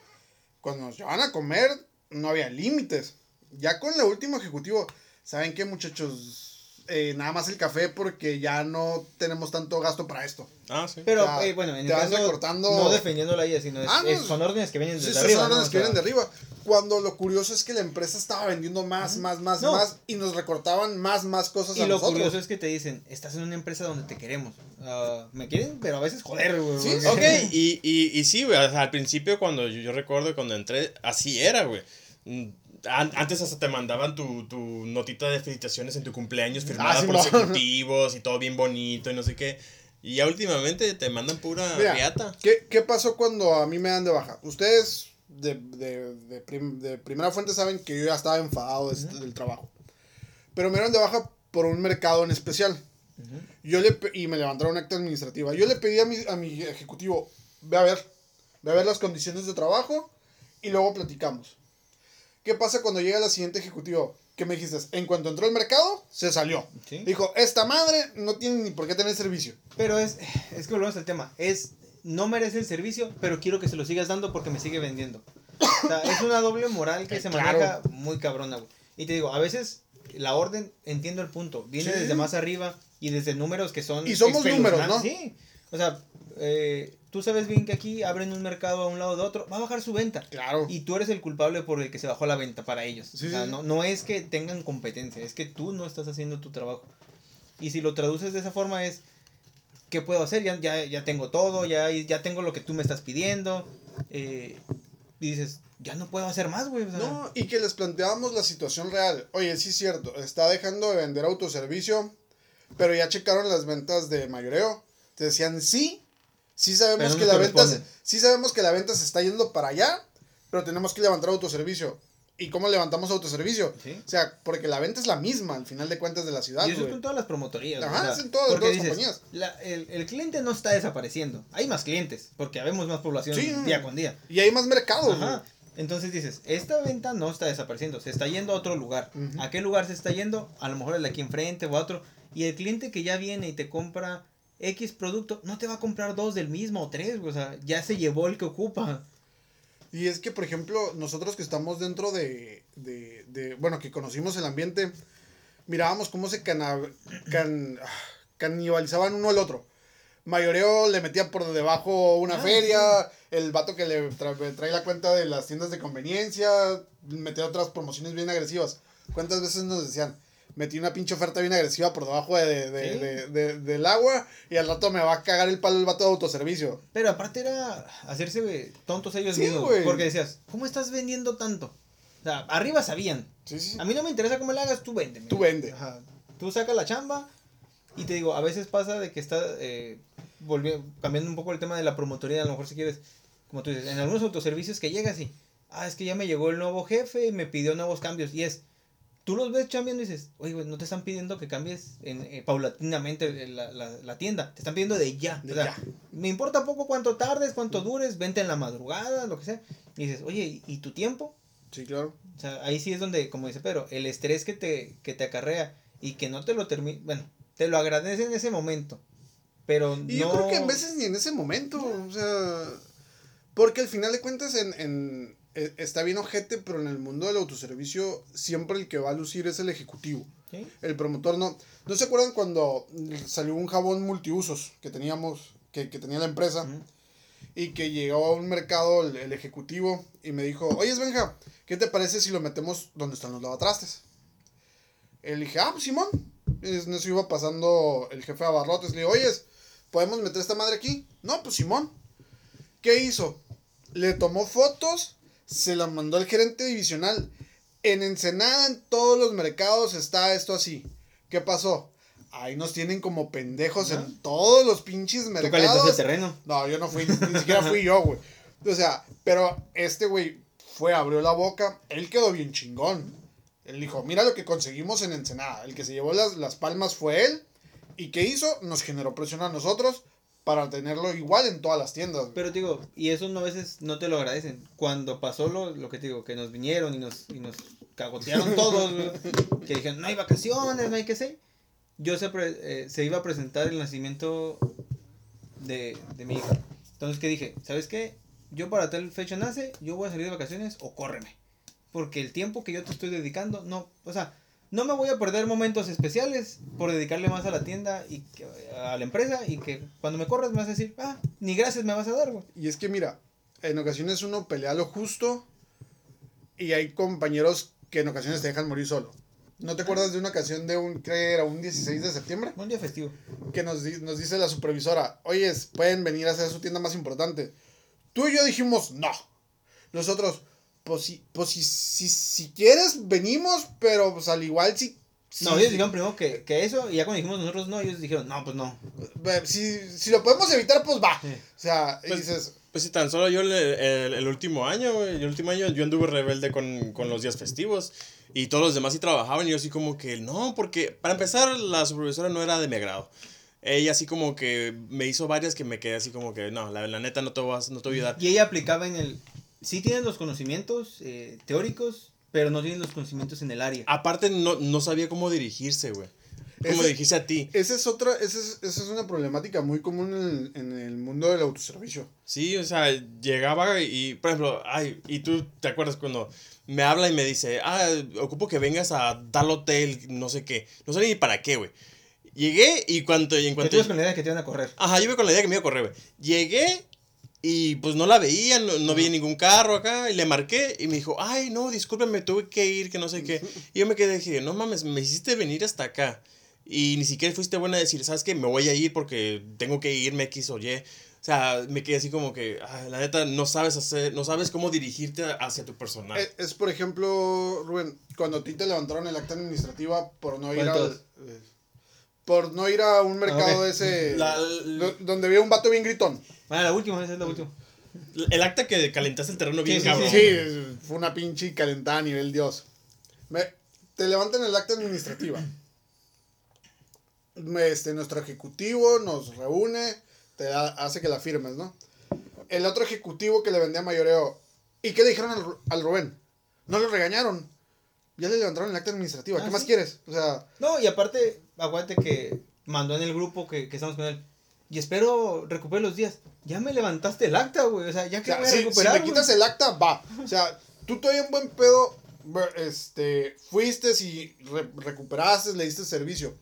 cuando nos llevaban a comer, no había límites. Ya con el último ejecutivo, ¿saben qué, muchachos? Eh, nada más el café porque ya no tenemos tanto gasto para esto. Ah, sí. Pero, O sea, eh, bueno, en el te caso, recortando- no defendiéndola a ella, sino es, Ah, no. es- son órdenes que vienen Sí, esas arriba. son ¿no? órdenes O que sea, vienen de arriba. Cuando lo curioso es que la empresa estaba vendiendo más, más, más, No. más y nos recortaban más, más cosas Y a lo nosotros. curioso es que te dicen, estás en una empresa donde te queremos. Ah, me quieren, pero a veces joder, güey. Sí, Ok, y, y, y sí, güey, o sea, al principio cuando yo, yo recuerdo cuando entré, así era, güey. An- Antes hasta te mandaban tu, tu notita de felicitaciones en tu cumpleaños firmada Ah, sí, por los ejecutivos y todo bien bonito y no sé qué. Y ya últimamente te mandan pura Mira, riata. ¿qué, ¿Qué pasó cuando a mí me dan de baja? Ustedes de, de, de, prim- de primera fuente saben que yo ya estaba enfadado de este- del trabajo. Pero me dieron de baja por un mercado en especial. Ujú. Yo le, y me levantaron acta administrativa. Yo le pedí a mi, a mi ejecutivo, ve a ver, ve a ver las condiciones de trabajo y luego platicamos. ¿Qué pasa cuando llega la siguiente ejecutivo? ¿Qué me dijiste? En cuanto entró al mercado, se salió. Sí. Dijo, esta madre no tiene ni por qué tener servicio. Pero es, es que volvemos al tema. Es, no merece el servicio, pero quiero que se lo sigas dando porque me sigue vendiendo. O sea, es una doble moral que Eh, se claro. maneja muy cabrona, güey. Y te digo, a veces la orden, entiendo el punto, viene Sí. desde más arriba y desde números que son... Y somos números, ¿no? Sí. O sea, eh, tú sabes bien que aquí abren un mercado a un lado de otro, va a bajar su venta. Claro. Y tú eres el culpable por el que se bajó la venta para ellos. Sí, o sea, sí. no, no es que tengan competencia, es que tú no estás haciendo tu trabajo. Y si lo traduces de esa forma es, ¿qué puedo hacer? Ya, ya, ya tengo todo, ya, ya tengo lo que tú me estás pidiendo. eh, y dices, ya no puedo hacer más, güey. o sea, No, y que les planteábamos la situación real. Oye, sí es cierto, está dejando de vender autoservicio, pero ya checaron las ventas de mayoreo. Te decían, sí, sí sabemos no que la venta, corresponde. sí sabemos que la venta se está yendo para allá, pero tenemos que levantar autoservicio. ¿Y cómo levantamos autoservicio? Sí. O sea, porque la venta es la misma al final de cuentas de la ciudad. Y eso es con todas las promotorías. Ajá, o sea, es en todas- en las dices, compañías. la- el, el cliente no está desapareciendo. Hay más clientes, porque habemos más población Sí, día con día. Y hay más mercado. Ajá. Entonces dices, esta venta no está desapareciendo, se está yendo a otro lugar. ¿A qué lugar se está yendo? A lo mejor el de aquí enfrente o a otro. Y el cliente que ya viene y te compra X producto, no te va a comprar dos del mismo o tres, o sea, ya se llevó el que ocupa. Y es que, por ejemplo, nosotros que estamos dentro de, de, de- bueno, que conocimos el ambiente, mirábamos cómo se cana, can- ah, canibalizaban uno al otro. Mayoreo le metía por debajo una Ah, feria, el vato que le tra- trae la cuenta de las tiendas de conveniencia, metía otras promociones bien agresivas. ¿Cuántas veces nos decían? Metí una pinche oferta bien agresiva por debajo de, de- Sí. de- de- del agua y al rato me va a cagar el palo el vato de autoservicio. Pero aparte era hacerse tontos ellos Sí, mismos. güey. Porque decías, ¿cómo estás vendiendo tanto? O sea, arriba sabían. Sí, sí. A mí no me interesa cómo le hagas, tú vende. Tú vende. Ajá. Tú saca la chamba y te digo, a veces pasa de que está eh, volviendo, cambiando un poco el tema de la promotoría, a lo mejor si quieres, como tú dices, en algunos autoservicios que llegas y, ah, es que ya me llegó el nuevo jefe y me pidió nuevos cambios y es, tú los ves chambeando y dices, oye, güey, no te están pidiendo que cambies en, eh, paulatinamente la, la, la tienda, te están pidiendo de ya. De o sea, ya. me importa poco cuánto tardes, cuánto dures, vente en la madrugada, lo que sea. Y dices, oye, ¿y- ¿y tu tiempo? Sí, claro. O sea, ahí sí es donde, como dice Pedro, el estrés que te, que te acarrea y que no te lo termina, bueno, te lo agradece en ese momento, pero Y no... yo creo que en veces ni en ese momento, o sea, porque al final de cuentas en, en- eh, está bien ojete, pero en el mundo del autoservicio siempre el que va a lucir es el ejecutivo. ¿Sí? El promotor no. ¿No se acuerdan cuando salió un jabón multiusos que teníamos, que, que tenía la empresa? Y que llegó a un mercado el, el ejecutivo y me dijo, oye Benja, ¿qué te parece si lo metemos donde están los lavatrastes? Le dije, ah, pues Simón. En eso iba pasando el jefe de abarrotes. Le digo, oye, ¿podemos meter esta madre aquí? No, pues Simón. ¿Qué hizo? Le tomó fotos, se las mandó al gerente divisional. En Ensenada, en todos los mercados está esto así. ¿Qué pasó? Ahí nos tienen como pendejos en todos los pinches Tú mercados. el terreno. No, yo no fui, ni siquiera fui yo, güey. O sea, pero este güey fue, abrió la boca, él quedó bien chingón. Él dijo, mira lo que conseguimos en Ensenada. El que se llevó las, las palmas fue él. ¿Y qué hizo? Nos generó presión a nosotros para tenerlo igual en todas las tiendas. Pero te digo, y eso no a veces no te lo agradecen. Cuando pasó lo, lo que te digo, que nos vinieron y nos, y nos cagotearon todos, que dijeron, no hay vacaciones, no hay que sé. Yo se, pre- eh, se iba a presentar el nacimiento de, de mi hija. Entonces, ¿qué dije? ¿Sabes qué? Yo para tal fecha nace, yo voy a salir de vacaciones o córreme. Porque el tiempo que yo te estoy dedicando, no, o sea, no me voy a perder momentos especiales por dedicarle más a la tienda y que- a la empresa y que cuando me corras me vas a decir, ah, ni gracias me vas a dar, güey. Y es que mira, en ocasiones uno pelea lo justo y hay compañeros que en ocasiones te dejan morir solo. ¿No te acuerdas de una ocasión de un, que era un 16 de septiembre? Un día festivo. que nos, nos dice la supervisora, oye, pueden venir a hacer su tienda más importante. Tú y yo dijimos, no. Nosotros, pues si, pues si, si, si quieres, venimos, pero pues al igual si... si- No, ellos dijeron primero que, que eso, y ya cuando dijimos nosotros no, ellos dijeron, no, pues no. si, si lo podemos evitar, pues va. Sí. O sea, Pues- dices, Pues si tan solo yo el, el- el último año, el último año yo anduve rebelde con, con los días festivos y todos los demás sí trabajaban y yo así como que no, porque para empezar la supervisora no era de mi agrado. Ella así como que me hizo varias que me quedé así como que no, la, la neta no te, a, no te voy a ayudar. Y ella aplicaba en el... Sí tienen los conocimientos eh, teóricos, pero no tienen los conocimientos en el área. Aparte no, no sabía cómo dirigirse, güey. Cómo Ese- dirigirse a ti. esa es otra, esa es, esa es una problemática muy común en el, en el mundo del autoservicio. Sí, o sea, llegaba y, por ejemplo, ay, y tú te acuerdas cuando me habla y me dice, ah, ocupo que vengas a tal hotel, no sé qué. No sé ni para qué, güey. Llegué y cuando... Y en cuanto con la idea de que te iban a correr. Ajá, yo iba con la idea que me iba a correr, güey. Llegué y pues no la veía, no, no vi ningún carro acá. Y le marqué y me dijo, ay, no, discúlpame, tuve que ir, que no sé qué. Y yo me quedé, dije, no mames, me hiciste venir hasta acá. Y ni siquiera fuiste buena a decir, ¿sabes qué? Me voy a ir porque tengo que irme X o Y. O sea, me quedé así como que, ay, la neta, no sabes hacer, no sabes cómo dirigirte hacia tu personal. Es, es, por ejemplo, Rubén, cuando a ti te levantaron el acta administrativa por no ir ¿Cuál de al, eh, por no ir a un mercado de ese La- do- donde había un vato bien gritón. Ah, la última, esa es la última. El acta que calentaste el terreno bien sí, cabrón. Sí, es- fue una pinche calentada a nivel Dios. Me- te levantan el acta administrativa. Me- Este, nuestro ejecutivo nos reúne, te da- hace que la firmes, ¿no? El otro ejecutivo que le vendía mayoreo. ¿Y qué le dijeron al, al Rubén? No lo regañaron. Ya le levantaron el acta administrativa. Ah, ¿Qué más sí. quieres? O sea, No, y aparte, aguante que mandó en el grupo que, que estamos con él. Y espero recupere los días. Ya me levantaste el acta, güey. O sea, ya o que sea, voy a si, si recuperar. me güey? quitas el acta, va. O sea, tú todavía en buen pedo, este, fuiste y re- recuperaste, le diste servicio.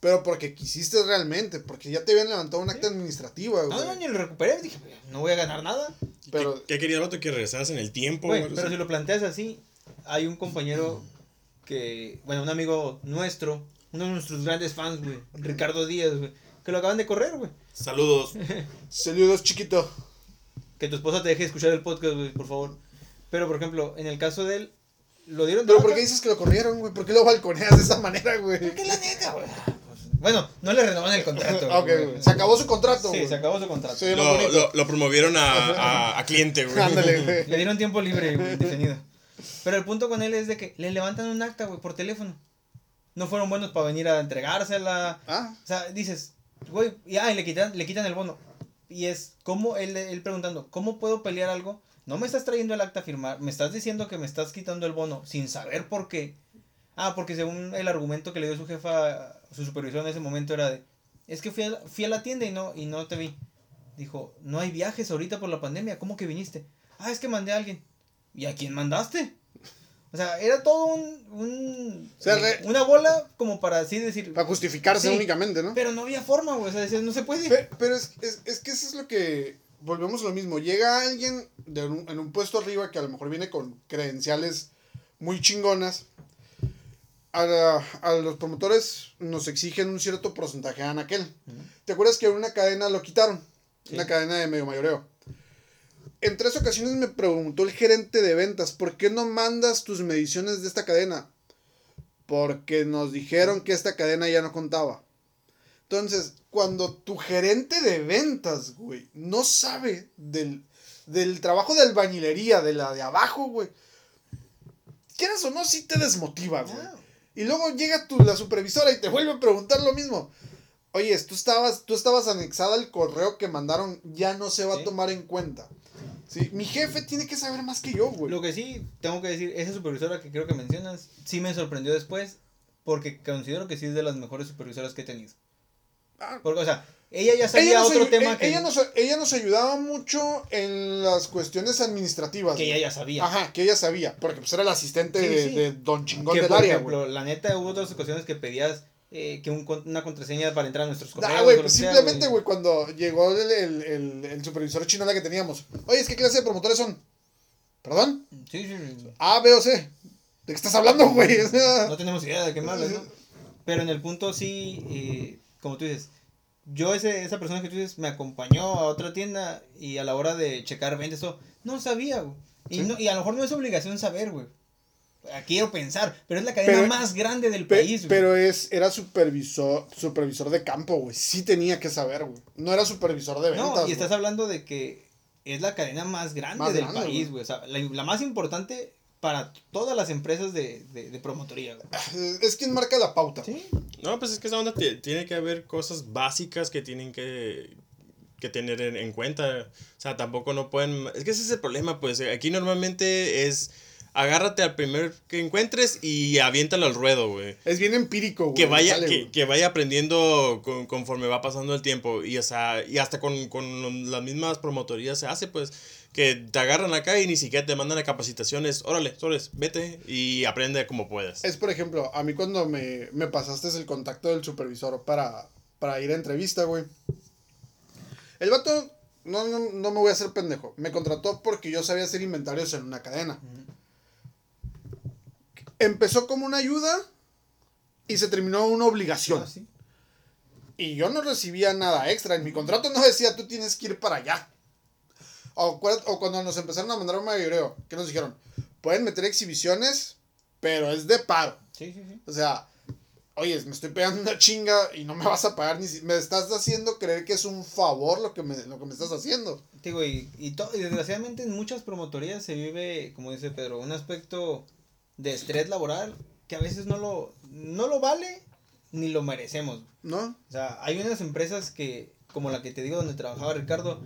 Pero porque quisiste realmente, porque ya te habían levantado un acta administrativa, güey. No, no, ni lo recuperé. Dije, no voy a ganar nada. Pero, ¿Qué, qué quería el otro? Que regresaras en el tiempo. Güey, o pero si lo planteas así, hay un compañero que, bueno, un amigo nuestro, uno de nuestros grandes fans, güey, Ricardo Díaz, güey, que lo acaban de correr, güey. Saludos. saludos chiquito. Que tu esposa te deje escuchar el podcast, güey, por favor. Pero, por ejemplo, en el caso de él, lo dieron de Pero baja. ¿por qué dices que lo corrieron, güey? ¿Por qué lo balconeas de esa manera, güey? Porque la neta, güey. Bueno, no le renovan el contrato. Ok, güey. Se acabó su contrato, Sí, güey. se acabó su contrato. Sí. Lo, bonito. lo, lo promovieron a, a, a cliente, güey. Ándale, güey. Le dieron tiempo libre, güey, definido. Pero el punto con él es de que le levantan un acta, güey, por teléfono. No fueron buenos para venir a entregársela. Ah, O sea, dices, güey, y, ah, y le quitan, le quitan el bono. Y es como él, él preguntando, ¿cómo puedo pelear algo? No me estás trayendo el acta a firmar, me estás diciendo que me estás quitando el bono sin saber por qué. Ah, porque según el argumento que le dio su jefa, su supervisor en ese momento era de, es que fui a, fui a la tienda y no, y no te vi. Dijo, no hay viajes ahorita por la pandemia, ¿cómo que viniste? Ah, es que mandé a alguien. ¿Y a quién mandaste? O sea, era todo un, un O sea, re- una bola como para así decir, para justificarse Sí. únicamente, ¿no? pero no había forma, güey. O sea, decías, no se puede. Pe- Pero es, es, es que eso es lo que. Volvemos a lo mismo. Llega alguien de un- en un puesto arriba que a lo mejor viene con credenciales muy chingonas. A, la- a los promotores nos exigen un cierto porcentaje a aquel. ¿Te acuerdas que una cadena lo quitaron? Sí. Una cadena de medio mayoreo. En tres ocasiones me preguntó el gerente de ventas, ¿por qué no mandas tus mediciones de esta cadena? Porque nos dijeron que esta cadena ya no contaba. Entonces, cuando tu gerente de ventas, güey, no sabe del, del trabajo de albañilería, de la de abajo, güey, quieras o no, sí te desmotiva, güey. Y luego llega tu, la supervisora y te vuelve a preguntar lo mismo. Oye, tú estabas, tú estabas anexada al correo que mandaron, ya no se va Sí. a tomar en cuenta. Sí, mi jefe tiene que saber más que yo, güey. Lo que sí, tengo que decir, esa supervisora que creo que mencionas, sí me sorprendió después, porque considero que sí es de las mejores supervisoras que he tenido. Ah, Porque, o sea, ella ya sabía otro tema eh, que, ella, nos, ella nos ayudaba mucho en las cuestiones administrativas. que güey. ella ya sabía. Ajá, que ella sabía, porque pues era la asistente Sí, de, sí. de Don Chingón que, del por área, ejemplo, güey. la neta, hubo otras ocasiones que pedías eh, que un una contraseña para entrar a nuestros correos. Ah, güey, pues simplemente, güey, cuando llegó el, el, el, el supervisor chino que teníamos. Oye, es que clase de promotores son. ¿Perdón? Sí, sí, sí. A, B o C. ¿De qué estás hablando, güey? No tenemos idea de qué más, ¿no? Pero en el punto sí, eh, como tú dices, yo ese, esa persona que tú dices me acompañó a otra tienda y a la hora de checar ventas, todo, no sabía, güey. Y, Sí. no, y a lo mejor no es obligación saber, güey. Quiero pensar, pero es la cadena Pero- más grande del Pe- país, güey. pero es, era supervisor, supervisor de campo, güey. Sí tenía que saber, güey. No era supervisor de ventas. No, y güey. estás hablando de que es la cadena más grande Más del grande, país, güey. güey. O sea, la, la más importante para todas las empresas de, de, de promotoría, güey. Es quien marca la pauta. Sí. No, pues es que esa onda ti- tiene que haber cosas básicas que tienen que, que tener en, en cuenta. O sea, tampoco no pueden... Es que ese es el problema, pues. Aquí normalmente es... agárrate al primer que encuentres y aviéntalo al ruedo, güey. Es bien empírico, güey. Que vaya, Sale, que, güey. que vaya aprendiendo con- conforme va pasando el tiempo. Y, o sea, y hasta con, con las mismas promotorías se hace, pues, que te agarran acá y ni siquiera te mandan a capacitaciones. Órale, soles, vete y aprende como puedas. Es, por ejemplo, a mí cuando me, me pasaste el contacto del supervisor para, para ir a entrevista, güey. El vato, no, no, no me voy a hacer pendejo. Me contrató porque yo sabía hacer inventarios en una cadena. Empezó como una ayuda y se terminó una obligación. Ah, sí. Y yo no recibía nada extra. En mi contrato no decía tú tienes que ir para allá. O, o cuando nos empezaron a mandar un mayoreo, que nos dijeron, pueden meter exhibiciones, pero es de paro. Sí, sí, sí. O sea, oye, me estoy pegando una chinga y no me vas a pagar ni si me estás haciendo creer que es un favor lo que me, lo que me estás haciendo. Digo, y, y, y desgraciadamente en muchas promotorías se vive, como dice Pedro, un aspecto de estrés laboral que a veces no lo, no lo vale ni lo merecemos. ¿No? O sea, hay unas empresas que, como la que te digo donde trabajaba Ricardo,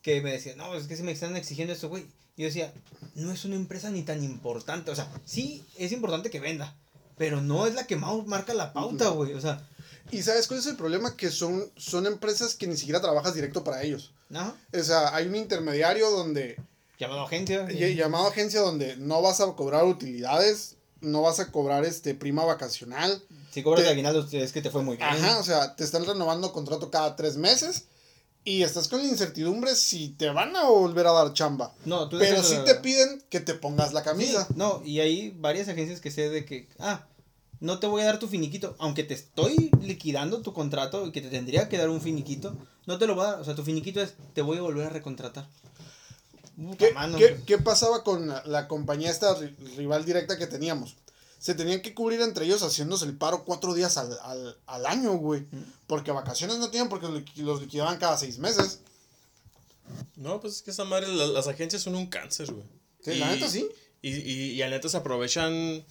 que me decían, no, es que se me están exigiendo esto, güey. Y yo decía, no es una empresa ni tan importante. O sea, sí es importante que venda, pero no es la que más marca la pauta, güey. O sea, Y sabes cuál es el problema? Que son, son empresas que ni siquiera trabajas directo para ellos. ajá, O sea, hay un intermediario donde llamado agencia. ll- llamado agencia donde no vas a cobrar utilidades, no vas a cobrar este prima vacacional. Si cobras te- aguinaldo es que te fue muy bien. Ajá, o sea, te están renovando contrato cada tres meses y estás con la incertidumbre si te van a volver a dar chamba. No, tú Pero sí la- te piden que te pongas la Sí, camisa. no, y hay varias agencias que sé de que, ah, no te voy a dar tu finiquito, aunque te estoy liquidando tu contrato y que te tendría que dar un finiquito, no te lo voy a dar, o sea, tu finiquito es, te voy a volver a recontratar. ¿Qué, mano. qué- qué pasaba con la, la compañía esta ri- rival directa que teníamos? Se tenían que cubrir entre ellos haciéndose el paro cuatro días al, al, al año, güey. Porque vacaciones no tenían porque los liqui- los liquidaban cada seis meses. No, pues es que esa madre, la- las agencias son un cáncer, güey. Sí, la neta sí. Y, y, y la neta se aprovechan.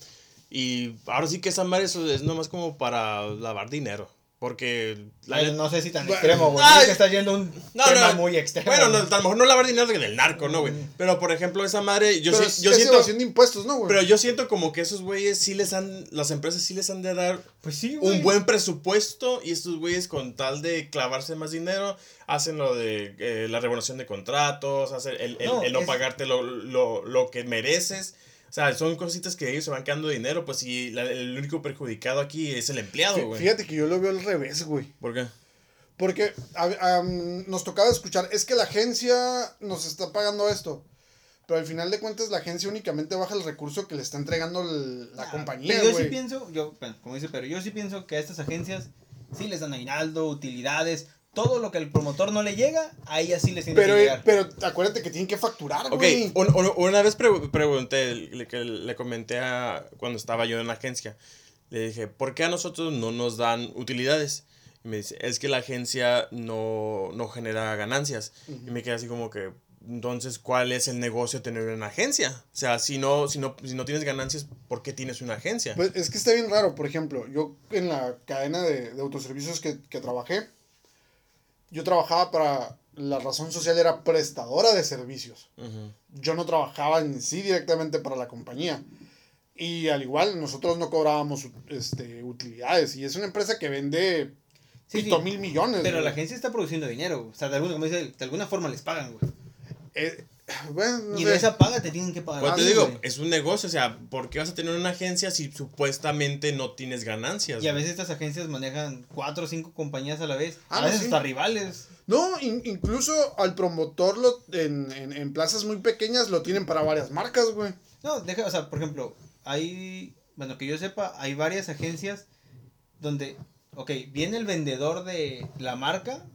Y ahora sí que esa madre eso es nomás como para lavar dinero. Porque la Ay, neta- no sé si tan Bueno, extremo, güey. es que está yendo un No, tema no, muy extremo. Bueno, no, a lo mejor no lavar dinero del narco, ¿no, güey? Pero por ejemplo, esa madre, yo, Pero es, yo es siento. evasión de impuestos, ¿no, güey? Pero yo siento como que esos güeyes sí les han. Las empresas sí les han de dar Pues sí, güey. un buen presupuesto y estos güeyes con tal de clavarse más dinero hacen lo de eh, la renovación de contratos, hacen el, el- No, el no es- pagarte lo, lo, lo que mereces. O sea, son cositas que ellos se van quedando dinero, pues y la- el único perjudicado aquí es el empleado, güey. Fíjate que yo lo veo al revés, güey. ¿Por qué? Porque nos tocaba escuchar, es que la agencia nos está pagando esto. Pero al final de cuentas la agencia únicamente baja el recurso que le está entregando el- la Ah, compañía, Pero yo sí pienso, yo, como dice, pero yo sí pienso que a estas agencias sí les dan aguinaldo, utilidades, todo lo que el promotor no le llega, a ellas sí les tiene pero, que llegar. pero acuérdate que tienen que facturar, Ok, güey. un- un- una vez pre- pregunté, le, le comenté a cuando estaba yo en la agencia, le dije, ¿por qué a nosotros no nos dan utilidades? Y me dice, es que la agencia no, no genera ganancias. Y me quedé así como que, entonces, ¿cuál es el negocio de tener una agencia? O sea, si no, si no, si no tienes ganancias, ¿por qué tienes una agencia? Pues es que está bien raro, por ejemplo, yo en la cadena de, de autoservicios que, que trabajé, yo trabajaba para, la razón social era prestadora de servicios. Yo no trabajaba en sí directamente para la compañía. Y al igual, nosotros no cobrábamos este, utilidades. Y es una empresa que vende Sí, pito sí. mil millones. Pero güey. la agencia está produciendo dinero, o sea, de alguna, como dice, de alguna forma les pagan, güey. Eh, bueno, y de esa paga te tienen que pagar. Pues te ti, digo, güey. es un negocio, o sea, ¿por qué vas a tener una agencia si supuestamente no tienes ganancias? Y a veces estas agencias manejan cuatro o cinco compañías a la vez, Ah, a no, veces sí. hasta rivales. No, in- incluso al promotor lo, en, en, en plazas muy pequeñas lo tienen para varias marcas, güey. No, deja, o sea, por ejemplo, hay, bueno, que yo sepa, hay varias agencias donde, ok, viene el vendedor de la marca,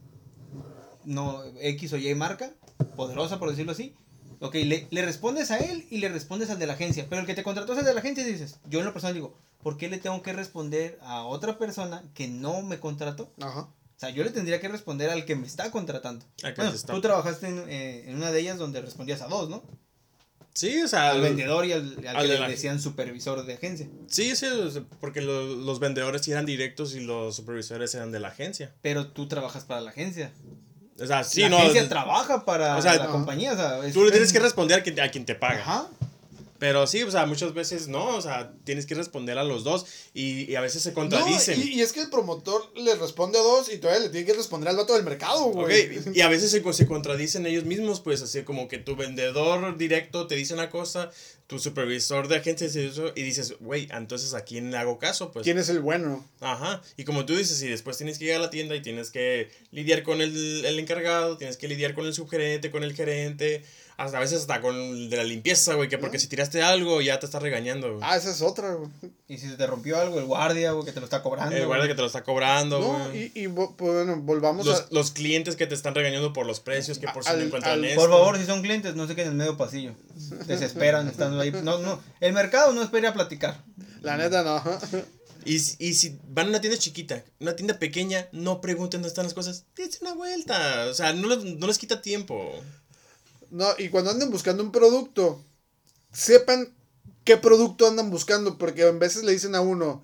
no, X o Y marca, poderosa por decirlo así, ok, le, le respondes a él y le respondes al de la agencia, pero el que te contrató es el de la agencia y dices, yo en lo personal digo, ¿por qué le tengo que responder a otra persona que no me contrató? Ajá. O sea, yo le tendría que responder al que me está contratando. Bueno, está- tú trabajaste en, eh, en una de ellas donde respondías a dos, ¿no? Sí, o sea, Al vendedor y al, al al que de le decían supervisor de agencia. Sí, sí, porque lo- los vendedores eran directos y los supervisores eran de la agencia. Pero tú trabajas para la agencia. O sea, sí, la no. agencia trabaja para o sea, la compañía, o sea, Tú le tienes que responder a quien, a quien te paga. Ajá. Pero sí, o sea, muchas veces no, o sea, tienes que responder a los dos y, y a veces se contradicen. No, y, y, es que el promotor le responde a dos y todavía le tiene que responder al vato del mercado, güey. Okay. Y a veces se, se, contradicen ellos mismos, pues así como que tu vendedor directo te dice una cosa, tu supervisor de agencia dice eso y dices, güey, entonces a quién le hago caso, pues. ¿Quién es el bueno? Ajá. Y como tú dices, y después tienes que llegar a la tienda y tienes que lidiar con el, el encargado, tienes que lidiar con el subgerente, con el gerente hasta a veces hasta con el de la limpieza, güey, que porque si tiraste algo ya te está regañando, güey. Ah, esa es otra, güey. Y si se te rompió algo, el guardia, güey, que te lo está cobrando. El guardia que te lo está cobrando, no, güey. Y, y pues, bueno, volvamos los, a... Los clientes que te están regañando por los precios, que por si no encuentran esto. Por favor, si son clientes, no se queden en el medio pasillo. Desesperan estando ahí. No, no. El mercado no espera a platicar. La neta, no. Y, y si van a una tienda chiquita, una tienda pequeña, no pregunten dónde están las cosas. Dense una vuelta. O sea, no, no les quita tiempo. No, y cuando anden buscando un producto, sepan qué producto andan buscando, porque a veces le dicen a uno,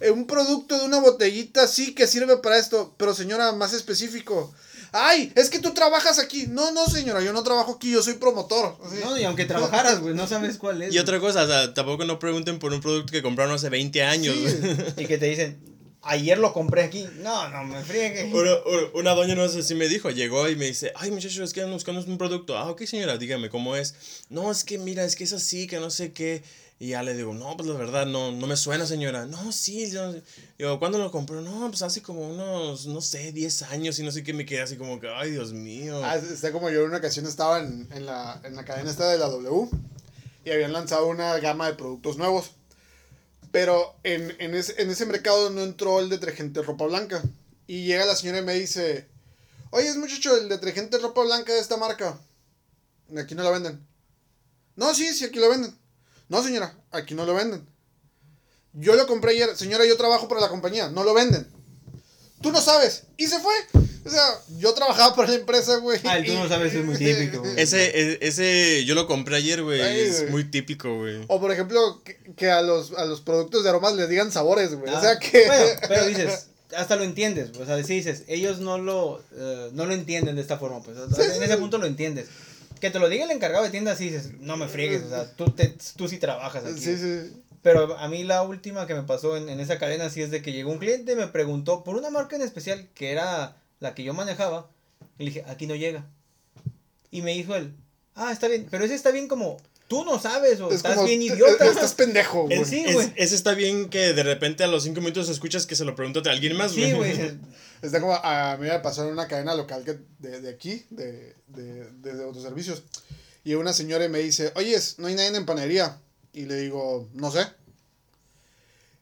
eh, un producto de una botellita sí que sirve para esto, pero señora, más específico. Ay, es que tú trabajas aquí. No, no, señora, yo no trabajo aquí, yo soy promotor. ¿sí? No, y aunque trabajaras, güey, no sabes cuál es. Y otra cosa, o sea, tampoco no pregunten por un producto que compraron hace 20 años. Sí. y que te dicen, ayer lo compré aquí. No, no me friegue. Una, una, doña no sé si me dijo, llegó y me dice, ay muchachos, es que buscamos un producto. Ah, ok señora, dígame cómo es. No, es que mira, es que es así, que no sé qué. Y ya le digo, no, pues la verdad, no, no me suena señora. No, sí, yo, yo ¿cuándo lo compró? No, pues hace como unos, no sé, 10 años y no sé qué me quedé así como que, ay Dios mío. Ah, está como yo en una ocasión estaba en, en, la, en la cadena esta de la W y habían lanzado una gama de productos nuevos. Pero en, en, ese, en ese mercado no entró el detergente ropa blanca. Y llega la señora y me dice, oye, muchacho, el detergente ropa blanca de esta marca. Aquí no lo venden. No, sí, sí, aquí lo venden. No, señora, aquí no lo venden. Yo lo compré ayer. Señora, yo trabajo para la compañía. No lo venden. Tú no sabes. Y se fue. O sea, yo trabajaba para la empresa, güey. Ah, tú no sabes es muy típico, güey. Ese, ese, yo lo compré ayer, güey. Es güey. muy típico, güey. O por ejemplo, que, que, a, los, a los productos de aromas les digan sabores, güey. Ah, o sea que. Bueno, pero dices, hasta lo entiendes. O sea, si dices, ellos no lo, uh, no lo entienden de esta forma, pues. O sea, sí, en sí. ese punto lo entiendes. Que te lo diga el encargado de tienda, sí dices, no me friegues. O sea, tú, te, tú sí trabajas aquí. Sí, sí. Pero a mí la última que me pasó en, en, esa cadena sí es de que llegó un cliente y me preguntó por una marca en especial que era la que yo manejaba. Y le dije, aquí no llega. Y me dijo él, ah, está bien, pero ese está bien como, tú no sabes o Es estás como, bien idiota. Estás pendejo, güey. Sí, es- güey. ese está bien que de repente a los cinco minutos escuchas que se lo pregunta a alguien más, Sí, güey. Está como a mí me pasó en una cadena local que de, de aquí, de, de, de, de autoservicios. Y una señora me dice, oye, no hay nadie en panadería. Y le digo, no sé.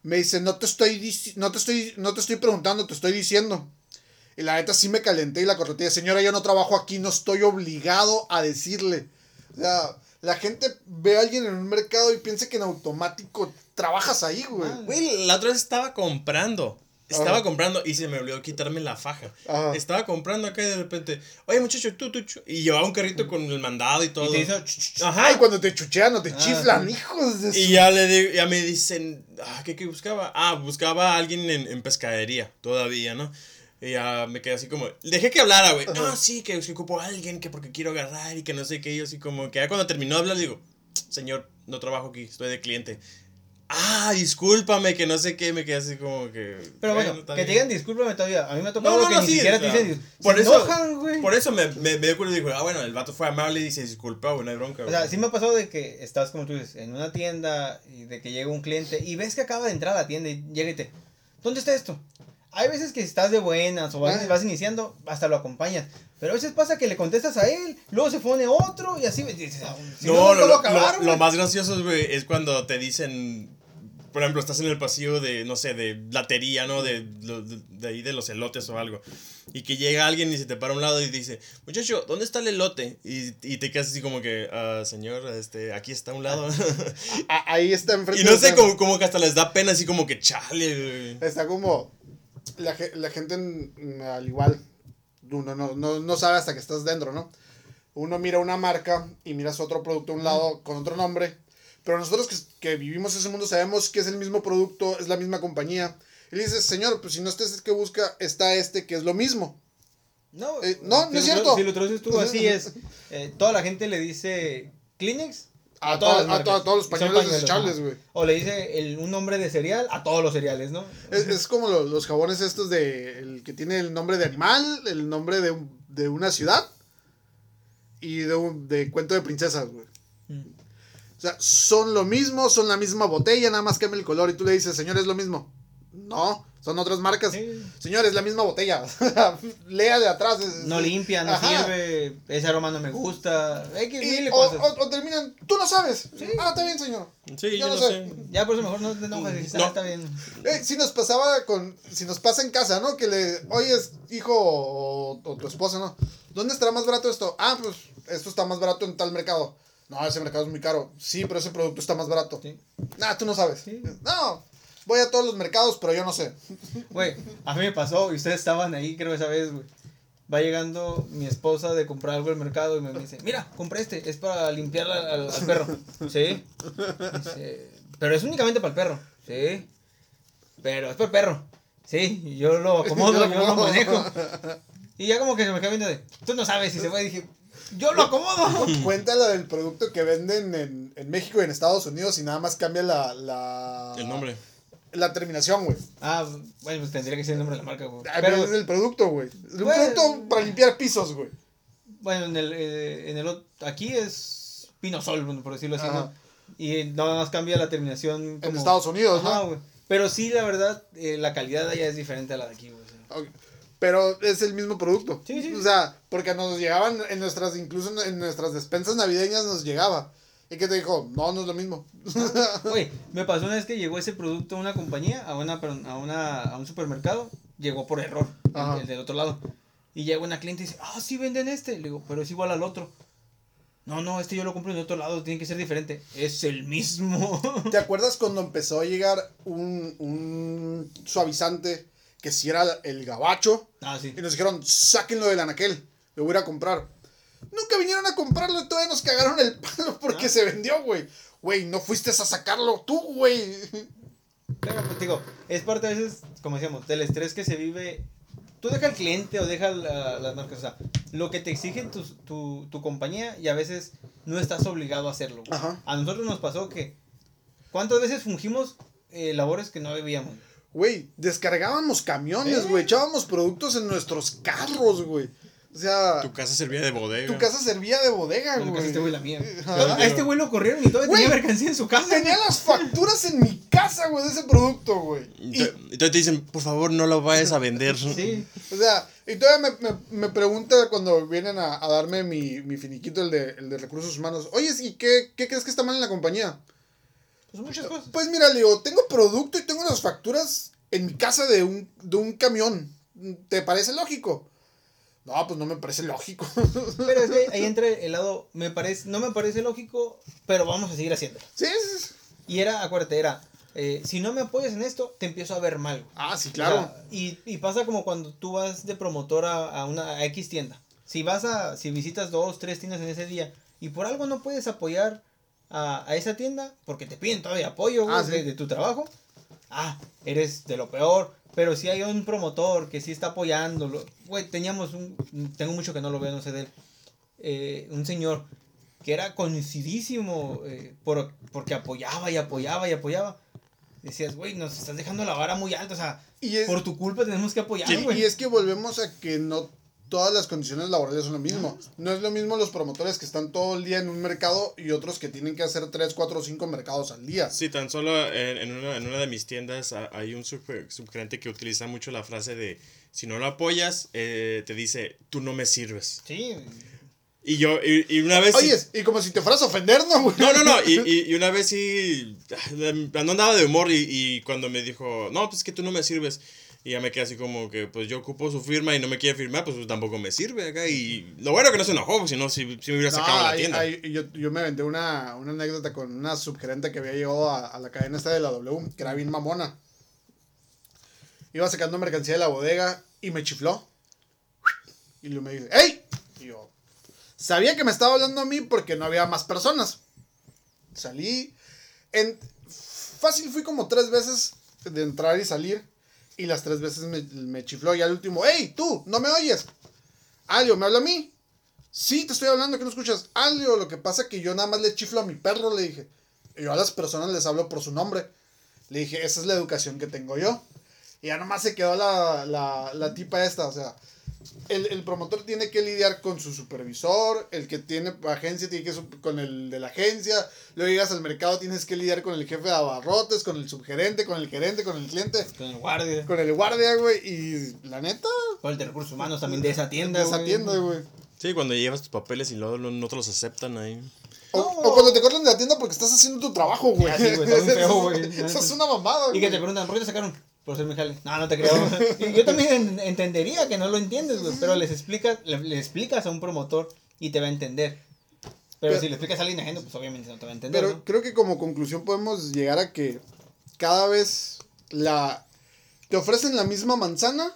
Me dice, no te estoy, no te estoy, no te estoy preguntando, te estoy diciendo. Y la neta sí me calenté y la correté. Señora, yo no trabajo aquí, no estoy obligado a decirle. O sea, la gente ve a alguien en un mercado y piensa que en automático trabajas ahí, güey. Ah, Güey, la otra vez estaba comprando. Estaba Ajá. comprando y se me olvidó quitarme la faja. Ajá. Estaba comprando acá y de repente, oye muchacho, tú, tú, chu-", y llevaba un carrito con el mandado y todo. y te hizo, ch, ch, ch. Ajá. Ay, cuando te chuchean o te Ah, chiflan, sí. hijos de su... Y ya le digo, ya me dicen, ah, ¿qué, qué buscaba? Ah, buscaba a alguien en, en pescadería, todavía, ¿no? Y ya me quedé así como, dejé que hablara, güey. No, sí, que, que ocupo a alguien, que porque quiero agarrar y que no sé qué. Y yo así como, que ya cuando terminó de hablar, digo, señor, no trabajo aquí, estoy de cliente. Ah, discúlpame, que no sé qué, me quedé así como que... Pero bueno, está que te digan discúlpame todavía. A mí me ha tocado No, no, que no, ni sí, siquiera o te dicen. por eso- enojan, güey. Por eso me, me, me dio cuenta y dijo, ah, bueno, el vato fue amable y dice, disculpa, güey, no hay bronca, O sea, güey". sí me ha pasado de que estás, como tú dices, en una tienda y de que llega un cliente y ves que acaba de entrar a la tienda y llega y te, ¿dónde está esto? Hay veces que estás de buenas o vas, Ah. vas iniciando, hasta lo acompañas. Pero a veces pasa que le contestas a él, luego se pone otro y así dices, "Ah, si no, nunca lo, lo- acabar, lo- güey". lo más gracioso, güey, es cuando te dicen, por ejemplo, estás en el pasillo de, no sé, de latería, ¿no? De, de, de ahí de los elotes o algo. Y que llega alguien y se te para a un lado y dice, muchacho, ¿dónde está el elote? Y, y te quedas así como que, "Ah, señor, este, aquí está a un lado. A- ahí está enfrente. y no sé, como, como que hasta les da pena, así como que, chale, güey. Está como. La, la gente, mm, al igual, uno no, no, no sabe hasta que estás dentro, ¿no? Uno mira una marca y miras otro producto a un lado con otro nombre. Pero nosotros que, que vivimos ese mundo sabemos que es el mismo producto, es la misma compañía. Y le dices, señor, pues si no este es el que busca, está este que es lo mismo. No, Eh, no, no es cierto. Si lo traduces tú así es, eh, toda la gente le dice Kleenex A, A todas a, marcas. to- a todos los pañuelos pañuelos, desechables, güey. O le dice el, un nombre de cereal a todos los cereales, ¿no? Es, es como lo- los jabones estos de. El que tiene el nombre de animal, el nombre de, un- de una ciudad y de, un, de cuento de princesas, güey. Mm. O sea, son lo mismo, son la misma botella, nada más cambia el color y tú le dices, señor, es lo mismo. No, son otras marcas. Sí. Señor, es la misma botella. Lea de atrás. es- No limpia, no Ajá. sirve, ese aroma no me gusta. Hay que Y- o, o- o terminan, tú no sabes. Ah, está bien, señor. Sí, Yo yo no sé. sé. Ya por eso mejor no te ah, No. está bien. Eh, si nos pasaba con, si nos pasa en casa, ¿no? Que le, oyes, hijo o, o tu esposa, ¿no? ¿Dónde estará más barato esto? Ah, pues esto está más barato en tal mercado. No, ese mercado es muy caro. Sí, pero ese producto está más barato. Sí. Nah, tú no sabes. Sí. No, voy a todos los mercados, pero yo no sé. Güey, a mí me pasó y ustedes estaban ahí, creo, esa vez, güey. Va llegando mi esposa de comprar algo al mercado y me dice, mira, compré este, es para limpiar al, perro. Sí. Dice, pero es únicamente para el perro. Sí. Pero es para el perro. Sí, y yo lo acomodo, Yo yo lo manejo. Y ya como que se me queda viendo de, tú no sabes si se fue. Y dije, yo lo acomodo. Cuenta la del producto que venden en, en México y en Estados Unidos y nada más cambia la, la, El nombre. La terminación, güey. Ah, bueno, pues tendría que ser el nombre de la marca, güey. Ah, Pero es el producto, güey. Un Bueno. producto para limpiar pisos, güey. bueno, en el, eh, en el, aquí es Pinosol, bueno, por decirlo así, Ajá. ¿no? Y nada más cambia la terminación. En como- Estados Unidos, Ajá, ¿no? güey. Pero sí, la verdad, eh, la calidad allá es diferente a la de aquí, güey. Pero es el mismo producto. Sí, sí. O sea, porque nos llegaban en nuestras, incluso en- en nuestras despensas navideñas nos llegaba. ¿Y qué te dijo? No, no es lo mismo. Oye, me pasó una vez que llegó ese producto a una compañía, a una, a una, a un supermercado, llegó por error, el- el, del otro lado. Y llega una cliente y dice, ah, sí venden este. Le digo, pero es igual al otro. No, no, este yo lo compro en otro lado, tiene que ser diferente. Es el mismo. ¿Te acuerdas cuando empezó a llegar un, un suavizante que si era el gabacho? ah, sí. Y nos dijeron, sáquenlo del anaquel, lo voy a comprar. Nunca vinieron a comprarlo y todavía nos cagaron el palo porque Ah. se vendió, güey. Güey, no fuiste a sacarlo tú, güey. Pero, pues, digo, es parte a veces, como decíamos, del estrés que se vive. Tú deja al cliente o deja la- las marcas, o sea, lo que te exige tu, tu, tu compañía y a veces no estás obligado a hacerlo. Ajá. A nosotros nos pasó que, ¿cuántas veces fungimos eh, labores que no debíamos? Güey, descargábamos camiones, ¿Eh? güey. Echábamos productos en nuestros carros, güey. O sea, Tu casa servía de bodega. tu casa servía de bodega, güey. este güey la mía. Ajá. A este güey lo corrieron y todavía Güey, tenía mercancía en su casa. Tenía las facturas en mi casa, güey, de ese producto, güey. Y Y, te dicen, por favor, no lo vayas a vender. Sí. o sea, y todavía me, me, me pregunta cuando vienen a, a darme mi, mi finiquito, el de, el de recursos humanos. Oye, ¿y qué, qué crees que está mal en la compañía? Pues muchas cosas. Pues mira, le digo, tengo producto y tengo las facturas en mi casa de un, de un camión. ¿Te parece lógico? No, pues no me parece lógico. Pero es que ahí entra el lado, me parece, no me parece lógico, pero vamos a seguir haciéndolo. sí, sí, sí. Y era, acuérdate, era, eh, si no me apoyas en esto, te empiezo a ver mal. Ah, sí, O claro. sea, y, y pasa como cuando tú vas de promotor a, a una a X tienda. Si vas a, si visitas dos, tres tiendas en ese día y por algo no puedes apoyar a, a esa tienda, porque te piden todavía apoyo Ah, sí. de, de tu trabajo, ah, eres de lo peor. Pero si hay un promotor que sí está apoyándolo, güey, teníamos un, tengo mucho que no lo veo, no sé de él, eh, un señor que era conocidísimo eh, por, porque apoyaba y apoyaba y apoyaba. Decías, güey, nos estás dejando la vara muy alta, o sea, Y es, por tu culpa tenemos que apoyar, güey. y es que volvemos a que no todas las condiciones laborales son lo mismo. No es lo mismo los promotores que están todo el día en un mercado y otros que tienen que hacer 3, 4 o 5 mercados al día. Sí, tan solo en, en una, en una de mis tiendas hay un sub- subgerente que utiliza mucho la frase de si no lo apoyas, eh, te dice, tú no me sirves. Sí, Y yo, y, y una vez... sí- Oye, y como si te fueras a ofender, ¿no, güey? No, no, no, y, y, y una vez sí, no andaba de humor y, y cuando me dijo, no, pues que tú no me sirves. Y ya me quedé así como que, pues yo ocupo su firma y no me quiere firmar, pues tampoco me sirve acá. Y lo bueno que no se enojó, si no, si, si me hubiera sacado la ahí- tienda. ahí yo, yo me aventé una, una anécdota con una subgerente que había llegado a, a la cadena esta de la W, que era bien mamona. Iba sacando mercancía de la bodega y me chifló. Y luego me dice, ¡Ey! Y yo, sabía que me estaba hablando a mí porque no había más personas. Salí. En, fácil fui como tres veces de entrar y salir. Y las tres veces me, chifló. Y al último, ¡Ey, tú! ¿No me oyes? Yo, ¿me habla a mí? Sí, te estoy hablando, que no escuchas. Algo, lo que pasa es que yo nada más le chiflo a mi perro, le dije. Y yo a las personas les hablo por su nombre. Le dije, esa es la educación que tengo yo. Y ya nomás se quedó la, la, la tipa esta, o sea, el, el, promotor tiene que lidiar con su supervisor, el que tiene agencia tiene que con el de la agencia, luego llegas al mercado tienes que lidiar con el jefe de abarrotes, con el subgerente, con el gerente, con el cliente, con el guardia, con el guardia, güey, y la neta, con el de recursos humanos también de esa tienda, de esa tienda, güey. Sí, cuando llevas tus papeles y luego no, te los aceptan ahí. O, o, cuando te corren de la tienda porque estás haciendo tu trabajo, güey. Sí, güey, feo, güey. Eso es una mamada, güey. Y que te preguntan, ¿por qué te sacaron? Por ser mi jale. No, no te creo. yo también entendería que no lo entiendes, güey, pero les explicas, le, explicas a un promotor y te va a entender. Pero, si le explicas a alguien ajeno, pues obviamente no te va a entender. Pero creo que como conclusión podemos llegar a que cada vez la te ofrecen la misma manzana,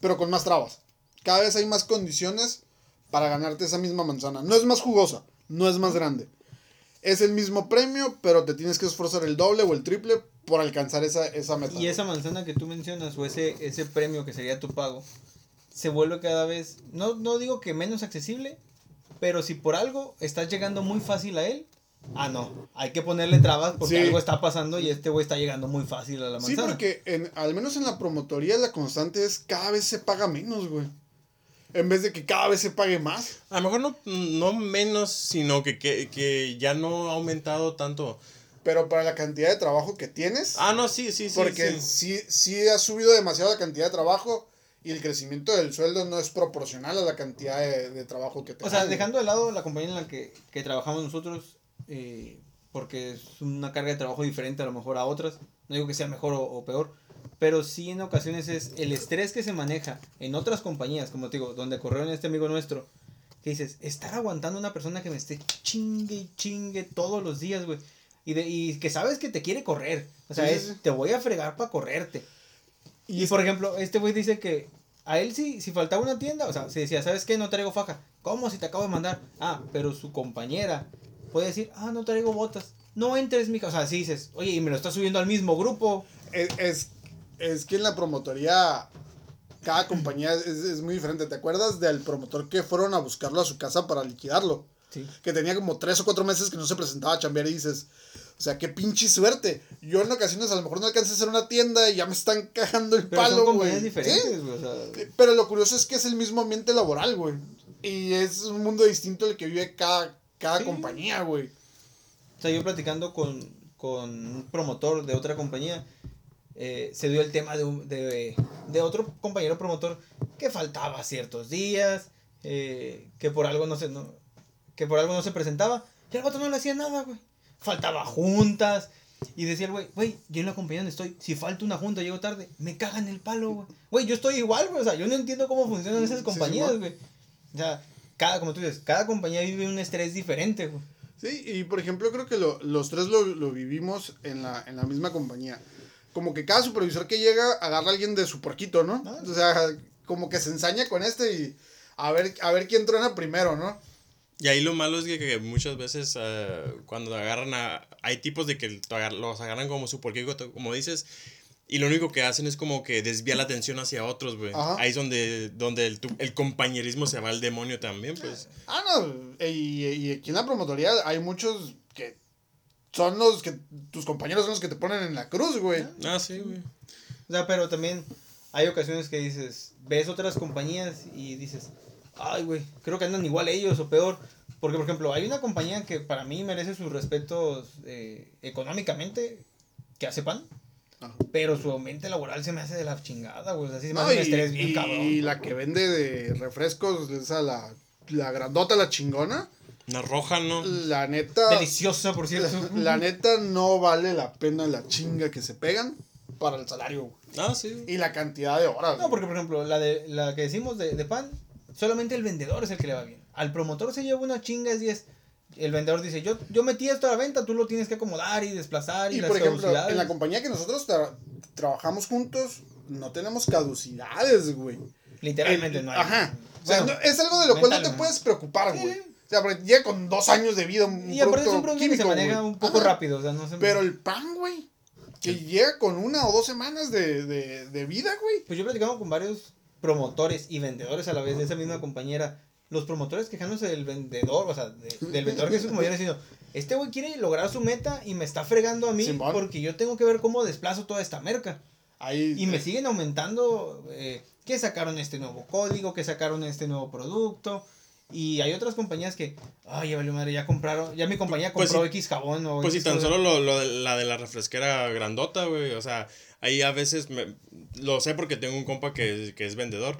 pero con más trabas. Cada vez hay más condiciones para ganarte esa misma manzana. No es más jugosa, no es más grande. Es el mismo premio, pero te tienes que esforzar el doble o el triple por alcanzar esa, esa meta. Y esa manzana que tú mencionas o ese, ese premio que sería tu pago, se vuelve cada vez, no, no digo que menos accesible, pero si por algo estás llegando muy fácil a él, ah, no, hay que ponerle trabas porque algo está pasando y este güey está llegando muy fácil a la manzana. Sí, porque en, al menos en la promotoría la constante es cada vez se paga menos, güey. En vez de que cada vez se pague más. A lo mejor no, no menos, sino que, que, que ya no ha aumentado tanto pero para la cantidad de trabajo que tienes. Ah, no, sí, sí, sí. Porque sí, sí, ha subido demasiado la cantidad de trabajo y el crecimiento del sueldo no es proporcional a la cantidad de, trabajo que tenemos. O sea, dejando de lado la compañía en la que, trabajamos nosotros, eh, porque es una carga de trabajo diferente a lo mejor a otras, no digo que sea mejor o, peor, pero sí en ocasiones es el estrés que se maneja en otras compañías, como te digo, donde corrió en este amigo nuestro, que dices, estar aguantando una persona que me esté chingue y chingue todos los días, güey y, de, y que sabes que te quiere correr. O sea, es, te voy a fregar para correrte. Y, por ejemplo, este güey dice que a él sí, si faltaba una tienda, o sea, si decía, ¿sabes qué? No traigo faja. ¿Cómo? Si te acabo de mandar. Ah, pero su compañera puede decir, ah, no traigo botas. No entres, mija. O sea, si dices, oye, y me lo estás subiendo al mismo grupo. Es, es, es que en la promotoría cada compañía es, es, muy diferente. ¿Te acuerdas del promotor que fueron a buscarlo a su casa para liquidarlo? Que tenía como tres o cuatro meses que no se presentaba a chambear y dices, o sea, qué pinche suerte. Yo en ocasiones a lo mejor no alcancé a hacer una tienda y ya me están cagando el palo, güey. diferentes, güey. Eh, pero lo curioso es que es el mismo ambiente laboral, güey. Y es un mundo distinto el que vive cada, cada compañía, güey. O sea, yo platicando con, con un promotor de otra compañía, eh, se dio el tema de, de, de, otro compañero promotor que faltaba ciertos días, eh, que por algo no se, no, que por algo no se presentaba. Y el vato no le hacía nada, güey. Faltaba juntas. Y decía el güey, güey, yo en la compañía donde estoy, si falta una junta, llego tarde, me cagan el palo, güey. Güey, yo estoy igual, güey. O sea, yo no entiendo cómo funcionan esas compañías, güey. o sea, cada, como tú dices, cada compañía vive un estrés diferente, güey. Sí, y por ejemplo, creo que lo, los tres lo, lo, vivimos en la, en la misma compañía. Como que cada supervisor que llega agarra a alguien de su porquito, ¿no? Ah. O sea, como que se ensaña con este y a ver, a ver quién truena primero, ¿no? Y ahí lo malo es que, muchas veces uh, cuando agarran a... Hay tipos de que los agarran como su porqué, como dices, y lo único que hacen es como que desvía la atención hacia otros, güey. Ahí es donde, donde el, el, compañerismo se va al demonio también, pues. Ah, no. Y, y aquí en la promotoría hay muchos que son los que... Tus compañeros son los que te ponen en la cruz, güey. Ah, sí, güey. O sea, pero también hay ocasiones que dices, ves otras compañías y dices ay, güey, creo que andan igual ellos o peor. Porque, por ejemplo, hay una compañía que para mí merece sus respetos eh, económicamente, que hace pan. Pero su aumento laboral se me hace de la chingada, güey. Así se me hace un estrés bien cabrón. Y la que vende de refrescos, esa la, la grandota, la chingona. La roja, ¿no? La neta. Deliciosa, por cierto. La, neta no vale la pena la chinga que se pegan para el salario, güey. Ah, sí. Y la cantidad de horas. No, porque, por ejemplo, la, de, la que decimos de, de pan, solamente el vendedor es el que le va bien. Al promotor se lleva una chinga y es el vendedor dice, yo, yo metí esto a la venta, tú lo tienes que acomodar y desplazar. Y, por ejemplo, en la compañía que nosotros trabajamos juntos, no tenemos caducidades, güey. Literalmente no hay. Ajá. o sea, es algo de lo cual no te puedes preocupar, güey. O sea, llega con dos años de vida un y aparte es un producto que se maneja un poco rápido. O sea, no se... Pero el pan, güey, que llega con una o dos semanas de, de, de vida, güey. Pues yo platicamos con varios promotores y vendedores a la vez de esa misma compañera los promotores quejándose del vendedor, o sea, de- del vendedor que es como viene diciendo, este güey quiere lograr su meta y me está fregando a mí Simón. porque yo tengo que ver cómo desplazo toda esta merca. Ahí, Y me siguen aumentando eh, que sacaron este nuevo código, que sacaron este nuevo producto. Y hay otras compañías que, ay, ya valió madre, ya compraron, ya mi compañía Pues compró. X jabón o Pues si tan cosa". solo lo, lo de- la de la refresquera grandota, güey. O sea, ahí a veces me- lo sé porque tengo un compa que, que es vendedor.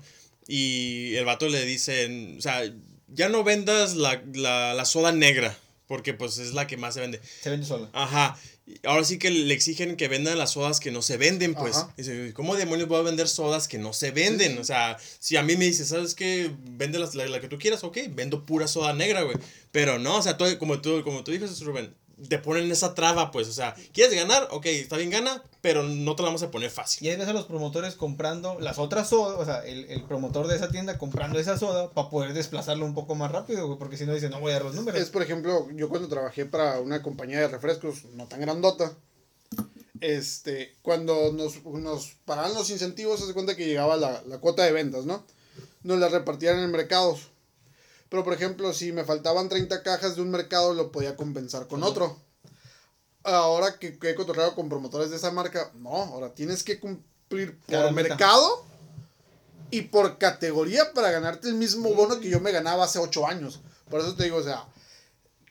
Y el vato le dice, o sea, ya no vendas la, la, la soda negra. Porque pues es la que más se vende. Se vende sola. Ajá. Ahora sí que le exigen que vendan las sodas que no se venden, pues. Ajá. Dice, ¿cómo demonios voy a vender sodas que no se venden? O sea, si a mí me dices, ¿sabes qué? Vende las- la, la que tú quieras, ok, vendo pura soda negra, güey. Pero no, o sea, tú- como, tú, como tú dices, Rubén, te ponen esa traba, pues. O sea, ¿quieres ganar? Ok, está bien, gana, pero no te la vamos a poner fácil. Y ahí ves a los promotores comprando las otras sodas, o sea, el, el promotor de esa tienda comprando esa soda para poder desplazarlo un poco más rápido, güey, porque si no dice, no voy a dar los números. Es, por ejemplo, yo cuando trabajé para una compañía de refrescos no tan grandota, este, cuando nos, nos pagaban los incentivos, se cuenta que llegaba la, la cuota de ventas, ¿no? Nos la repartían en mercados. Pero, por ejemplo, si me faltaban 30 cajas de un mercado, lo podía compensar con otro. Ahora que, que he cotorreado con promotores de esa marca, no, ahora tienes que cumplir por Cada meta. mercado y por categoría para ganarte el mismo bono que yo me ganaba hace 8 años. Por eso te digo, o sea,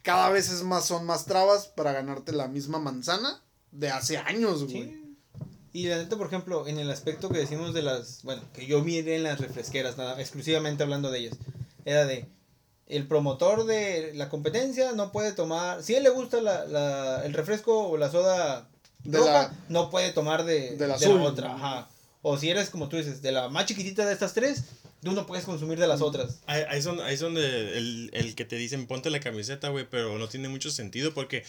cada vez es más, son más trabas para ganarte la misma manzana de hace años, güey. Sí. Y la neta, por ejemplo, en el aspecto que decimos de las, bueno, que yo miré en las refresqueras, nada, exclusivamente hablando de ellas, era de, el promotor de la competencia no puede tomar, si a él le gusta la, la- el refresco o la soda De roja, la- no puede tomar de, de azul. la otra, ajá. O si eres, como tú dices, de la más chiquitita de estas tres, tú no puedes consumir de las otras. Ahí, ahí son, ahí son de el, el que te dicen ponte la camiseta, güey, pero no tiene mucho sentido porque,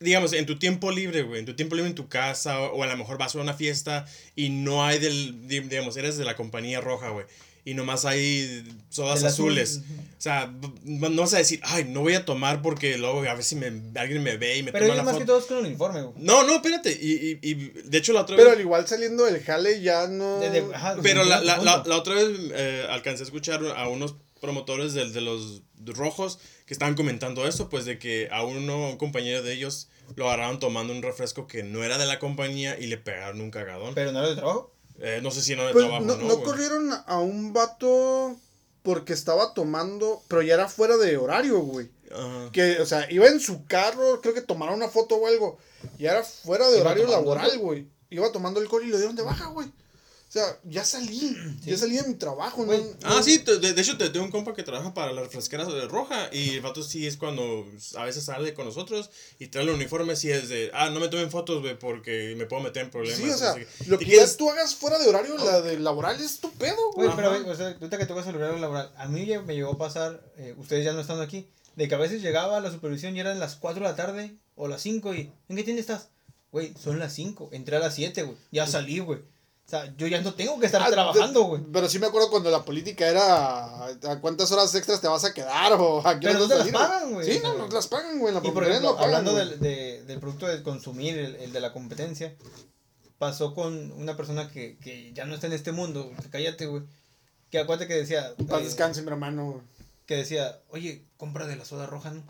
digamos, en tu tiempo libre, güey, en tu tiempo libre en tu casa o, o a lo mejor vas a una fiesta y no hay del, di- digamos, eres de la compañía roja, güey. Y nomás hay sodas azules. O sea, no vas a decir, ay, no voy a tomar porque luego a ver si me, alguien me ve y me Pero toma ellos la más foto. que todos con uniforme, güey. No, no, espérate. Y, y, y de hecho la otra Pero vez... al igual saliendo del jale ya no... De- de- ajá, Pero la, la, la, la otra vez eh, alcancé a escuchar a unos promotores del- de, los rojos que estaban comentando eso, pues de que a uno, un compañero de ellos, lo agarraron tomando un refresco que no era de la compañía y le pegaron un cagadón. Pero no era de trabajo. Eh, no sé si no de Pues, trabajo no, no, corrieron a un vato porque estaba tomando, pero ya era fuera de horario, güey. Ajá. Que, o sea, iba en su carro, creo que tomaron una foto o algo. Y era fuera de horario laboral, güey. Iba tomando alcohol y lo dieron de baja, güey. O sea, ya salí. Ya salí de mi trabajo, ¿no? Güey. Ah, sí, de, de hecho te tengo un compa que trabaja para la refresquera de roja y el vato sí es cuando a veces sale con nosotros y trae el uniforme sí es de, ah, no me tomen fotos, güey, porque me puedo meter en problemas. Sí, o sea, no lo ¿Y que quieres- ya tú hagas fuera de horario, la de laboral es tu pedo, güey. Güey, pero güey, o sea, ahorita que tocas el horario laboral, a mí ya me llegó a pasar, eh, ustedes ya no estando aquí, de que a veces llegaba a la supervisión y eran las 4 de la tarde o las 5 y, ¿en qué tienda estás? Güey, son las 5, entré a las 7, güey, ya salí, güey. O sea, yo ya no tengo que estar Ah, trabajando, güey. Pero sí me acuerdo cuando la política era a cuántas horas extras te vas a quedar o a qué Pero no te las pagan, güey, Sí, no, no te las pagan, güey. La Y por ejemplo, no pagan, hablando del, de- del producto de consumir, el, el de la competencia, pasó con una persona que, que ya no está en este mundo, cállate, güey. Que acuérdate que decía... Paz eh, descanse, mi hermano. que decía, oye, compra de la soda roja, ¿no?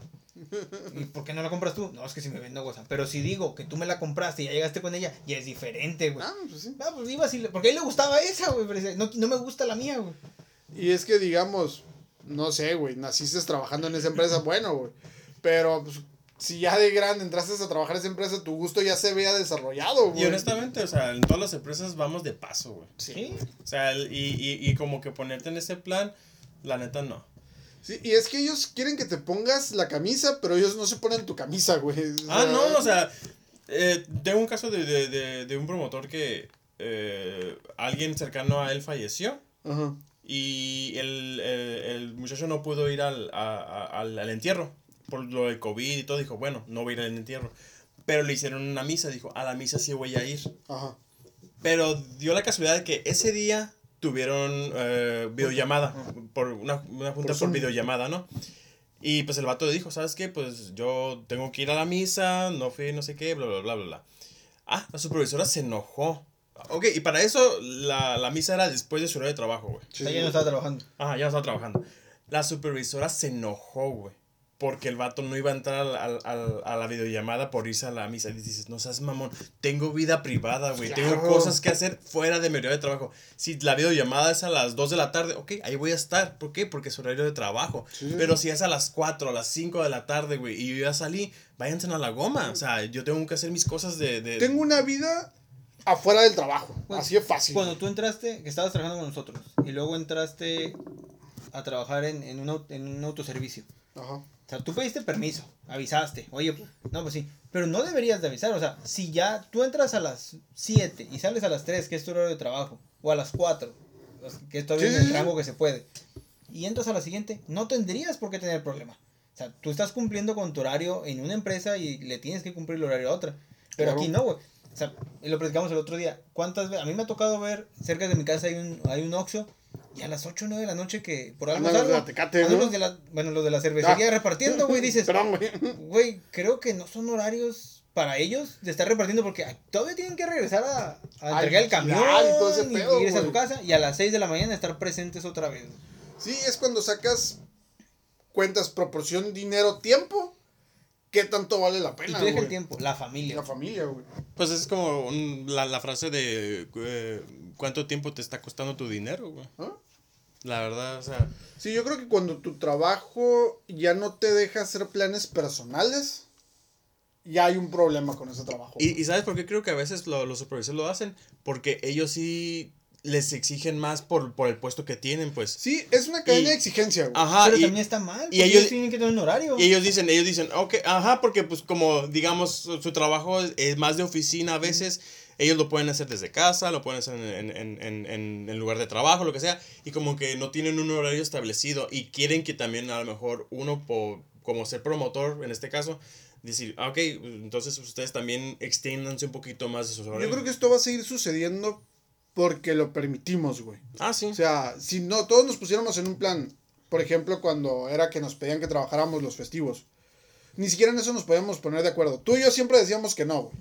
¿Y por qué no la compras tú? No, es que si me vendo goza. Pero si digo que tú me la compraste y ya llegaste con ella, ya es diferente, güey. Ah, pues sí. Ah, pues iba así, porque a él le gustaba esa, güey. Pero no, no me gusta la mía, güey. Y es que, digamos, no sé, güey, naciste trabajando en esa empresa, bueno, güey. Pero, pues, si ya de grande entraste a trabajar en esa empresa, tu gusto ya se vea desarrollado, güey. Y honestamente, o sea, en todas las empresas vamos de paso, güey. Sí. O sea, el- y, y, y como que ponerte en ese plan, la neta no. Sí, y es que ellos quieren que te pongas la camisa, pero ellos no se ponen tu camisa, güey. O Ah, no, o sea, eh, tengo un caso de, de, de, de un promotor que eh, alguien cercano a él falleció Ajá. y el, el, el muchacho no pudo ir al, a- a- al, al entierro por lo del COVID y todo. Dijo, bueno, no voy a ir al entierro. Pero le hicieron una misa, dijo, a la misa sí voy a ir. Ajá. Pero dio la casualidad de que ese día tuvieron eh, videollamada, por una, una junta por, Zoom. videollamada, ¿no? Y pues el vato le dijo, ¿sabes qué? Pues yo tengo que ir a la misa, no fui, no sé qué, bla, bla, bla, bla, bla. Ah, la supervisora se enojó. Ok, y para eso la, la misa era después de su hora de trabajo, güey. Sí, sí. no estaba trabajando. Ajá, ya no estaba trabajando. La supervisora se enojó, güey. Porque el vato no iba a entrar al- al- al- a la videollamada por irse a la misa. Y dices, no seas mamón, tengo vida privada, güey. Tengo cosas que hacer fuera de mi horario de trabajo. Si la videollamada es a las 2 de la tarde, ok, ahí voy a estar. ¿Por qué? Porque es horario de trabajo. Sí. Pero si es a las 4, a las 5 de la tarde, güey, y yo ya salí, váyanse a la goma. O sea, yo tengo que hacer mis cosas de... de- Tengo una vida afuera del trabajo. Bueno, Así de fácil. Cuando tú entraste, que estabas trabajando con nosotros, y luego entraste a trabajar en, en, un, en un autoservicio. Ajá. O sea, tú pediste permiso, avisaste, oye, pues, no, pues sí, pero no deberías de avisar, o sea, si ya tú entras a las 7 y sales a las 3, que es tu horario de trabajo, o a las 4, o sea, que es todavía Sí, el rango que se puede, y entras a la siguiente, no tendrías por qué tener problema. O sea, tú estás cumpliendo con tu horario en una empresa y le tienes que cumplir el horario a otra. Pero Claro. aquí no, güey. O sea, y lo platicamos el otro día. ¿Cuántas veces? A mí me ha tocado ver, cerca de mi casa hay un, hay un Oxxo, y a las 8 o 9 de la noche que por algo Andan los de salgo, la Tecate, andan ¿no? los de la, bueno, los de la cervecería Ah. repartiendo, güey, dices, Perdón, güey. güey, creo que no son horarios para ellos de estar repartiendo porque todavía tienen que regresar a, a entregar el camión y todo ese y pedo, irse a su casa y a las 6 de la mañana estar presentes otra vez. Sí, es cuando sacas cuentas proporción dinero-tiempo. ¿Qué tanto vale la Y pena? tú deja el tiempo, la familia. La familia, güey. Pues es como un- la, la frase de eh, cuánto tiempo te está costando tu dinero, güey. ¿Ah? La verdad, o sea, Sí, yo creo que cuando tu trabajo ya no te deja hacer planes personales, ya hay un problema con ese trabajo. y, y ¿sabes por qué creo que a veces lo- los supervisores lo hacen? Porque ellos sí les exigen más por, por el puesto que tienen, pues. Sí, es una cadena Y- de exigencia, güey. Ajá, pero y, también está mal, y ellos- ellos tienen que tener un horario. y ellos dicen, ellos dicen, ok, ajá, porque pues como digamos su, su trabajo es, es más de oficina a veces, ellos lo pueden hacer desde casa, lo pueden hacer en, en, en, en, en lugar de trabajo, lo que sea, y como que no tienen un horario establecido y quieren que también a lo mejor uno, po- como ser promotor en este caso, decir, ah, ok, entonces ustedes también extiéndanse un poquito más de sus horarios. Yo creo que esto va a seguir sucediendo porque lo permitimos, güey. Ah, sí. O sea, si no, todos nos pusiéramos en un plan, por ejemplo, cuando era que nos pedían que trabajáramos los festivos, ni siquiera en eso nos podíamos poner de acuerdo. Tú y yo siempre decíamos que no, güey.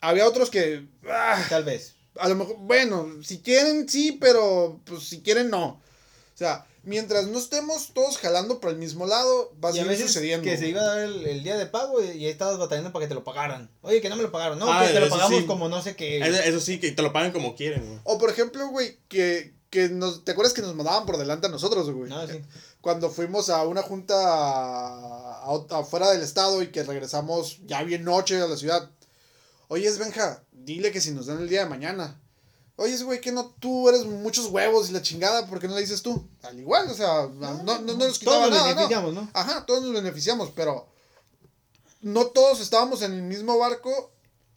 Había otros que, ah, Tal vez. a lo mejor, bueno, si quieren, sí, pero pues si quieren, no. O sea, mientras no estemos todos jalando por el mismo lado, va a Y a seguir veces sucediendo. que se iba a dar el, el día de pago y, y ahí estabas batallando para que te lo pagaran. Oye, que no me lo pagaron. No, Ah, que te lo pagamos sí. como no sé qué. Eso, eso sí, que te lo pagan como quieren, güey. O por ejemplo, güey, que, que nos, ¿te acuerdas que nos mandaban por delante a nosotros, güey? No, sí. Cuando fuimos a una junta afuera del estado y que regresamos ya bien noche a la ciudad. Oye, Benja, dile que si nos dan el día de mañana. Oye, güey, que no, tú eres muchos huevos y la chingada, ¿por qué no le dices tú? Al igual, o sea, no, no, no nos quitaba Todos nos beneficiamos, ¿no? Ajá, todos nos beneficiamos, pero no todos estábamos en el mismo barco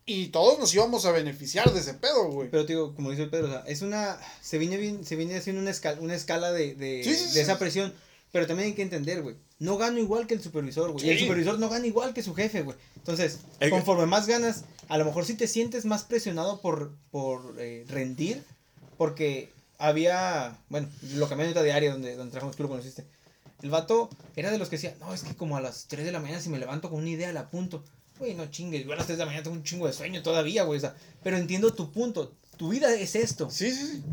y todos nos íbamos a beneficiar de ese pedo, güey. Pero te digo, como dice el Pedro, o sea, es una. Se viene, bien, se viene haciendo una escala, una escala de, de, Sí, sí, de sí. esa presión. Pero también hay que entender, güey. No gano igual que el supervisor, güey. Y el supervisor no gana igual que su jefe, güey. Entonces, El conforme más ganas, a lo mejor sí te sientes más presionado por, por eh, rendir. Porque había. Bueno, lo cambié ahorita de área donde, donde trabajamos, tú lo conociste. El vato era de los que decía, no, es que como a las 3 de la mañana si me levanto con una idea la apunto. Güey, no chingues, yo a las 3 de la mañana tengo un chingo de sueño todavía, güey. o sea, pero entiendo tu punto. Tu vida es esto. Sí, sí, sí.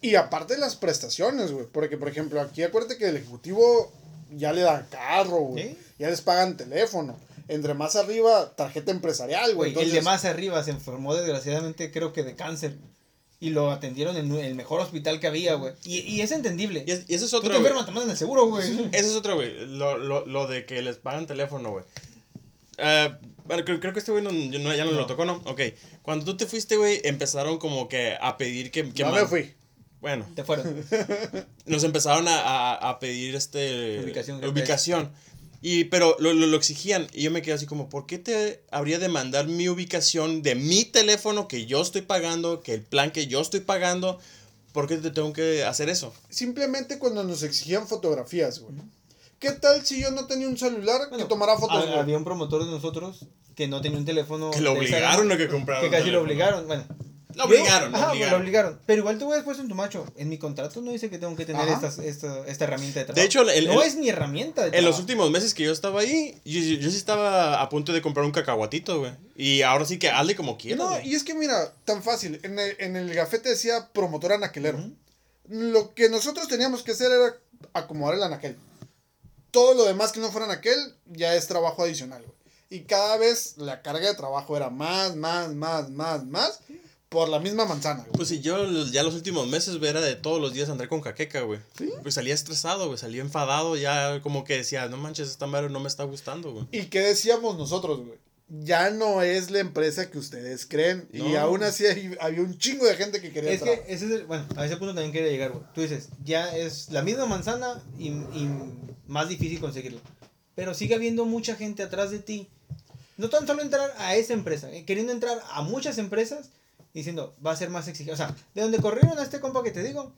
Y aparte las prestaciones, güey. Porque, por ejemplo, aquí acuérdate que el ejecutivo ya le dan carro, güey. Ya les pagan teléfono. Entre más arriba, tarjeta empresarial, güey. Güey, el de Entonces, más arriba se enfermó desgraciadamente, creo que de cáncer. Y lo atendieron en el mejor hospital que había, güey. Y, y es entendible. Y, es- y eso es Tú otro. te güey. enfermas, te mandan el seguro, güey. Eso es otro, güey. Lo, lo, lo de que les pagan teléfono, güey. Eh, bueno, creo, creo que este güey no, no- ya no, lo tocó, ¿no? Ok. Cuando tú te fuiste, güey, empezaron como que a pedir que... que no man- me fui. Bueno, Te fueron. nos empezaron a, a, a pedir este... Ubicación, Ubicación. Y, pero lo, lo, lo exigían. Y yo me quedé así como, ¿por qué te habría de mandar mi ubicación de mi teléfono que yo estoy pagando, que el plan que yo estoy pagando? ¿Por qué te tengo que hacer eso? Simplemente cuando nos exigían fotografías, güey. ¿Qué tal si yo no tenía un celular Bueno, que tomara fotos, ha- güey? había un promotor de nosotros que no tenía un teléfono. Que lo obligaron a que comprara Que casi lo obligaron. Bueno. Lo obligaron, ajá, obligaron. lo obligaron. Pero igual tú hubieras puesto en tu macho. En mi contrato no dice que tengo que tener estas, esta, esta herramienta de trabajo. De hecho, el- no el- es mi herramienta de En los últimos meses que yo estaba ahí, yo, yo- yo sí estaba a punto de comprar un cacahuatito, güey. Y ahora sí que hazle como quieras. No, güey. y es que mira, tan fácil. En el, en el gafete decía promotor anaquelero. Ujú. Lo que nosotros teníamos que hacer era acomodar el anaquel. Todo lo demás que no fuera anaquel ya es trabajo adicional, güey. Y cada vez la carga de trabajo era más, más, más, más, más por la misma manzana, güey. Pues si yo ya los últimos meses güey, era de todos los días andar con jaqueca, güey. Pues salía estresado, güey, salía enfadado, ya como que decía, no manches, esta madre no me está gustando, güey. ¿Y qué decíamos nosotros, güey? Ya no es la empresa que ustedes creen. Y aún así hay- había un chingo de gente que quería Es que ese es el, bueno, a ese punto también quería llegar, güey. Tú dices, ya es la misma manzana y, y más difícil conseguirlo. Pero sigue habiendo mucha gente atrás de ti. No tan solo entrar a esa empresa, eh, queriendo entrar a muchas empresas diciendo, va a ser más exigente. O sea, de donde corrieron a este compa que te digo,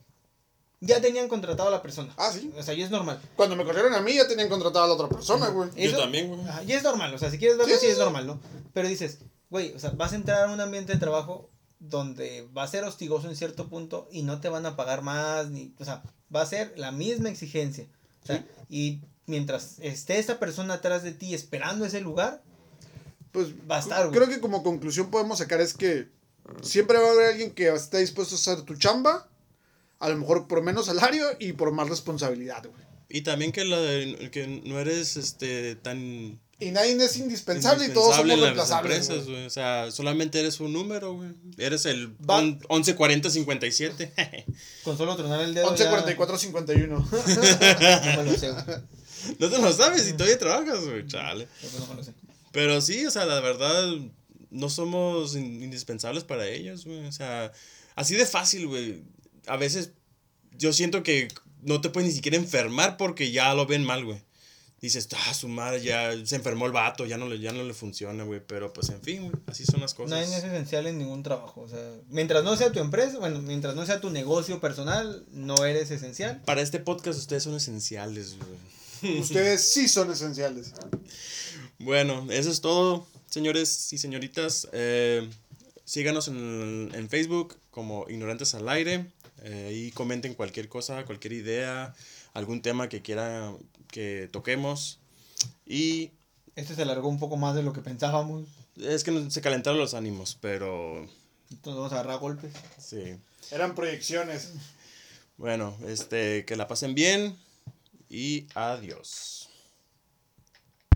ya tenían contratado a la persona. Ah, sí. O sea, ya es normal. Cuando me corrieron a mí ya tenían contratada a la otra persona, güey. Yo también, güey. Ya es normal, o sea, si quieres verlo, Sí, sí, sí, es normal, ¿no? Pero dices, güey, o sea, vas a entrar a un ambiente de trabajo donde va a ser hostigoso en cierto punto y no te van a pagar más, ni, o sea, va a ser la misma exigencia. O sea, y mientras esté esa persona atrás de ti esperando ese lugar, Pues Va a estar, güey. creo que como conclusión podemos sacar es que siempre va a haber alguien que está dispuesto a hacer tu chamba, a lo mejor por menos salario y por más responsabilidad, güey. Y también que, la, que no eres este tan Y nadie es indispensable, y todos somos reemplazables. empresas, güey. güey. O sea, solamente eres un número, güey. Eres el Va- on- 114057. con solo tronar el dedo. 11, ya- 44, 51. No me lo sé, güey. no te lo sabes y todavía trabajas, güey. Chale. No me lo sé. Pero sí, o sea, la verdad, no somos in- indispensables para ellos, güey. O sea, así de fácil, güey. A veces yo siento que no te puedes ni siquiera enfermar porque ya lo ven mal, güey. Dices, ah, su madre, ya se enfermó el vato, ya no le, ya no le funciona, güey. Pero pues, en fin, güey, así son las cosas. Nadie es esencial en ningún trabajo. O sea, mientras no sea tu empresa, bueno, mientras no sea tu negocio personal, no eres esencial. Para este podcast ustedes son esenciales, güey. Ustedes sí son esenciales. Bueno, eso es todo, señores y señoritas. Eh, síganos en, en Facebook como Ignorantes al Aire eh, y comenten cualquier cosa, cualquier idea, algún tema que quieran que toquemos. Y Este se alargó un poco más de lo que pensábamos. es que no- se calentaron los ánimos, pero Entonces vamos a agarrar golpes. sí. Eran proyecciones. Bueno, este, que la pasen bien y adiós.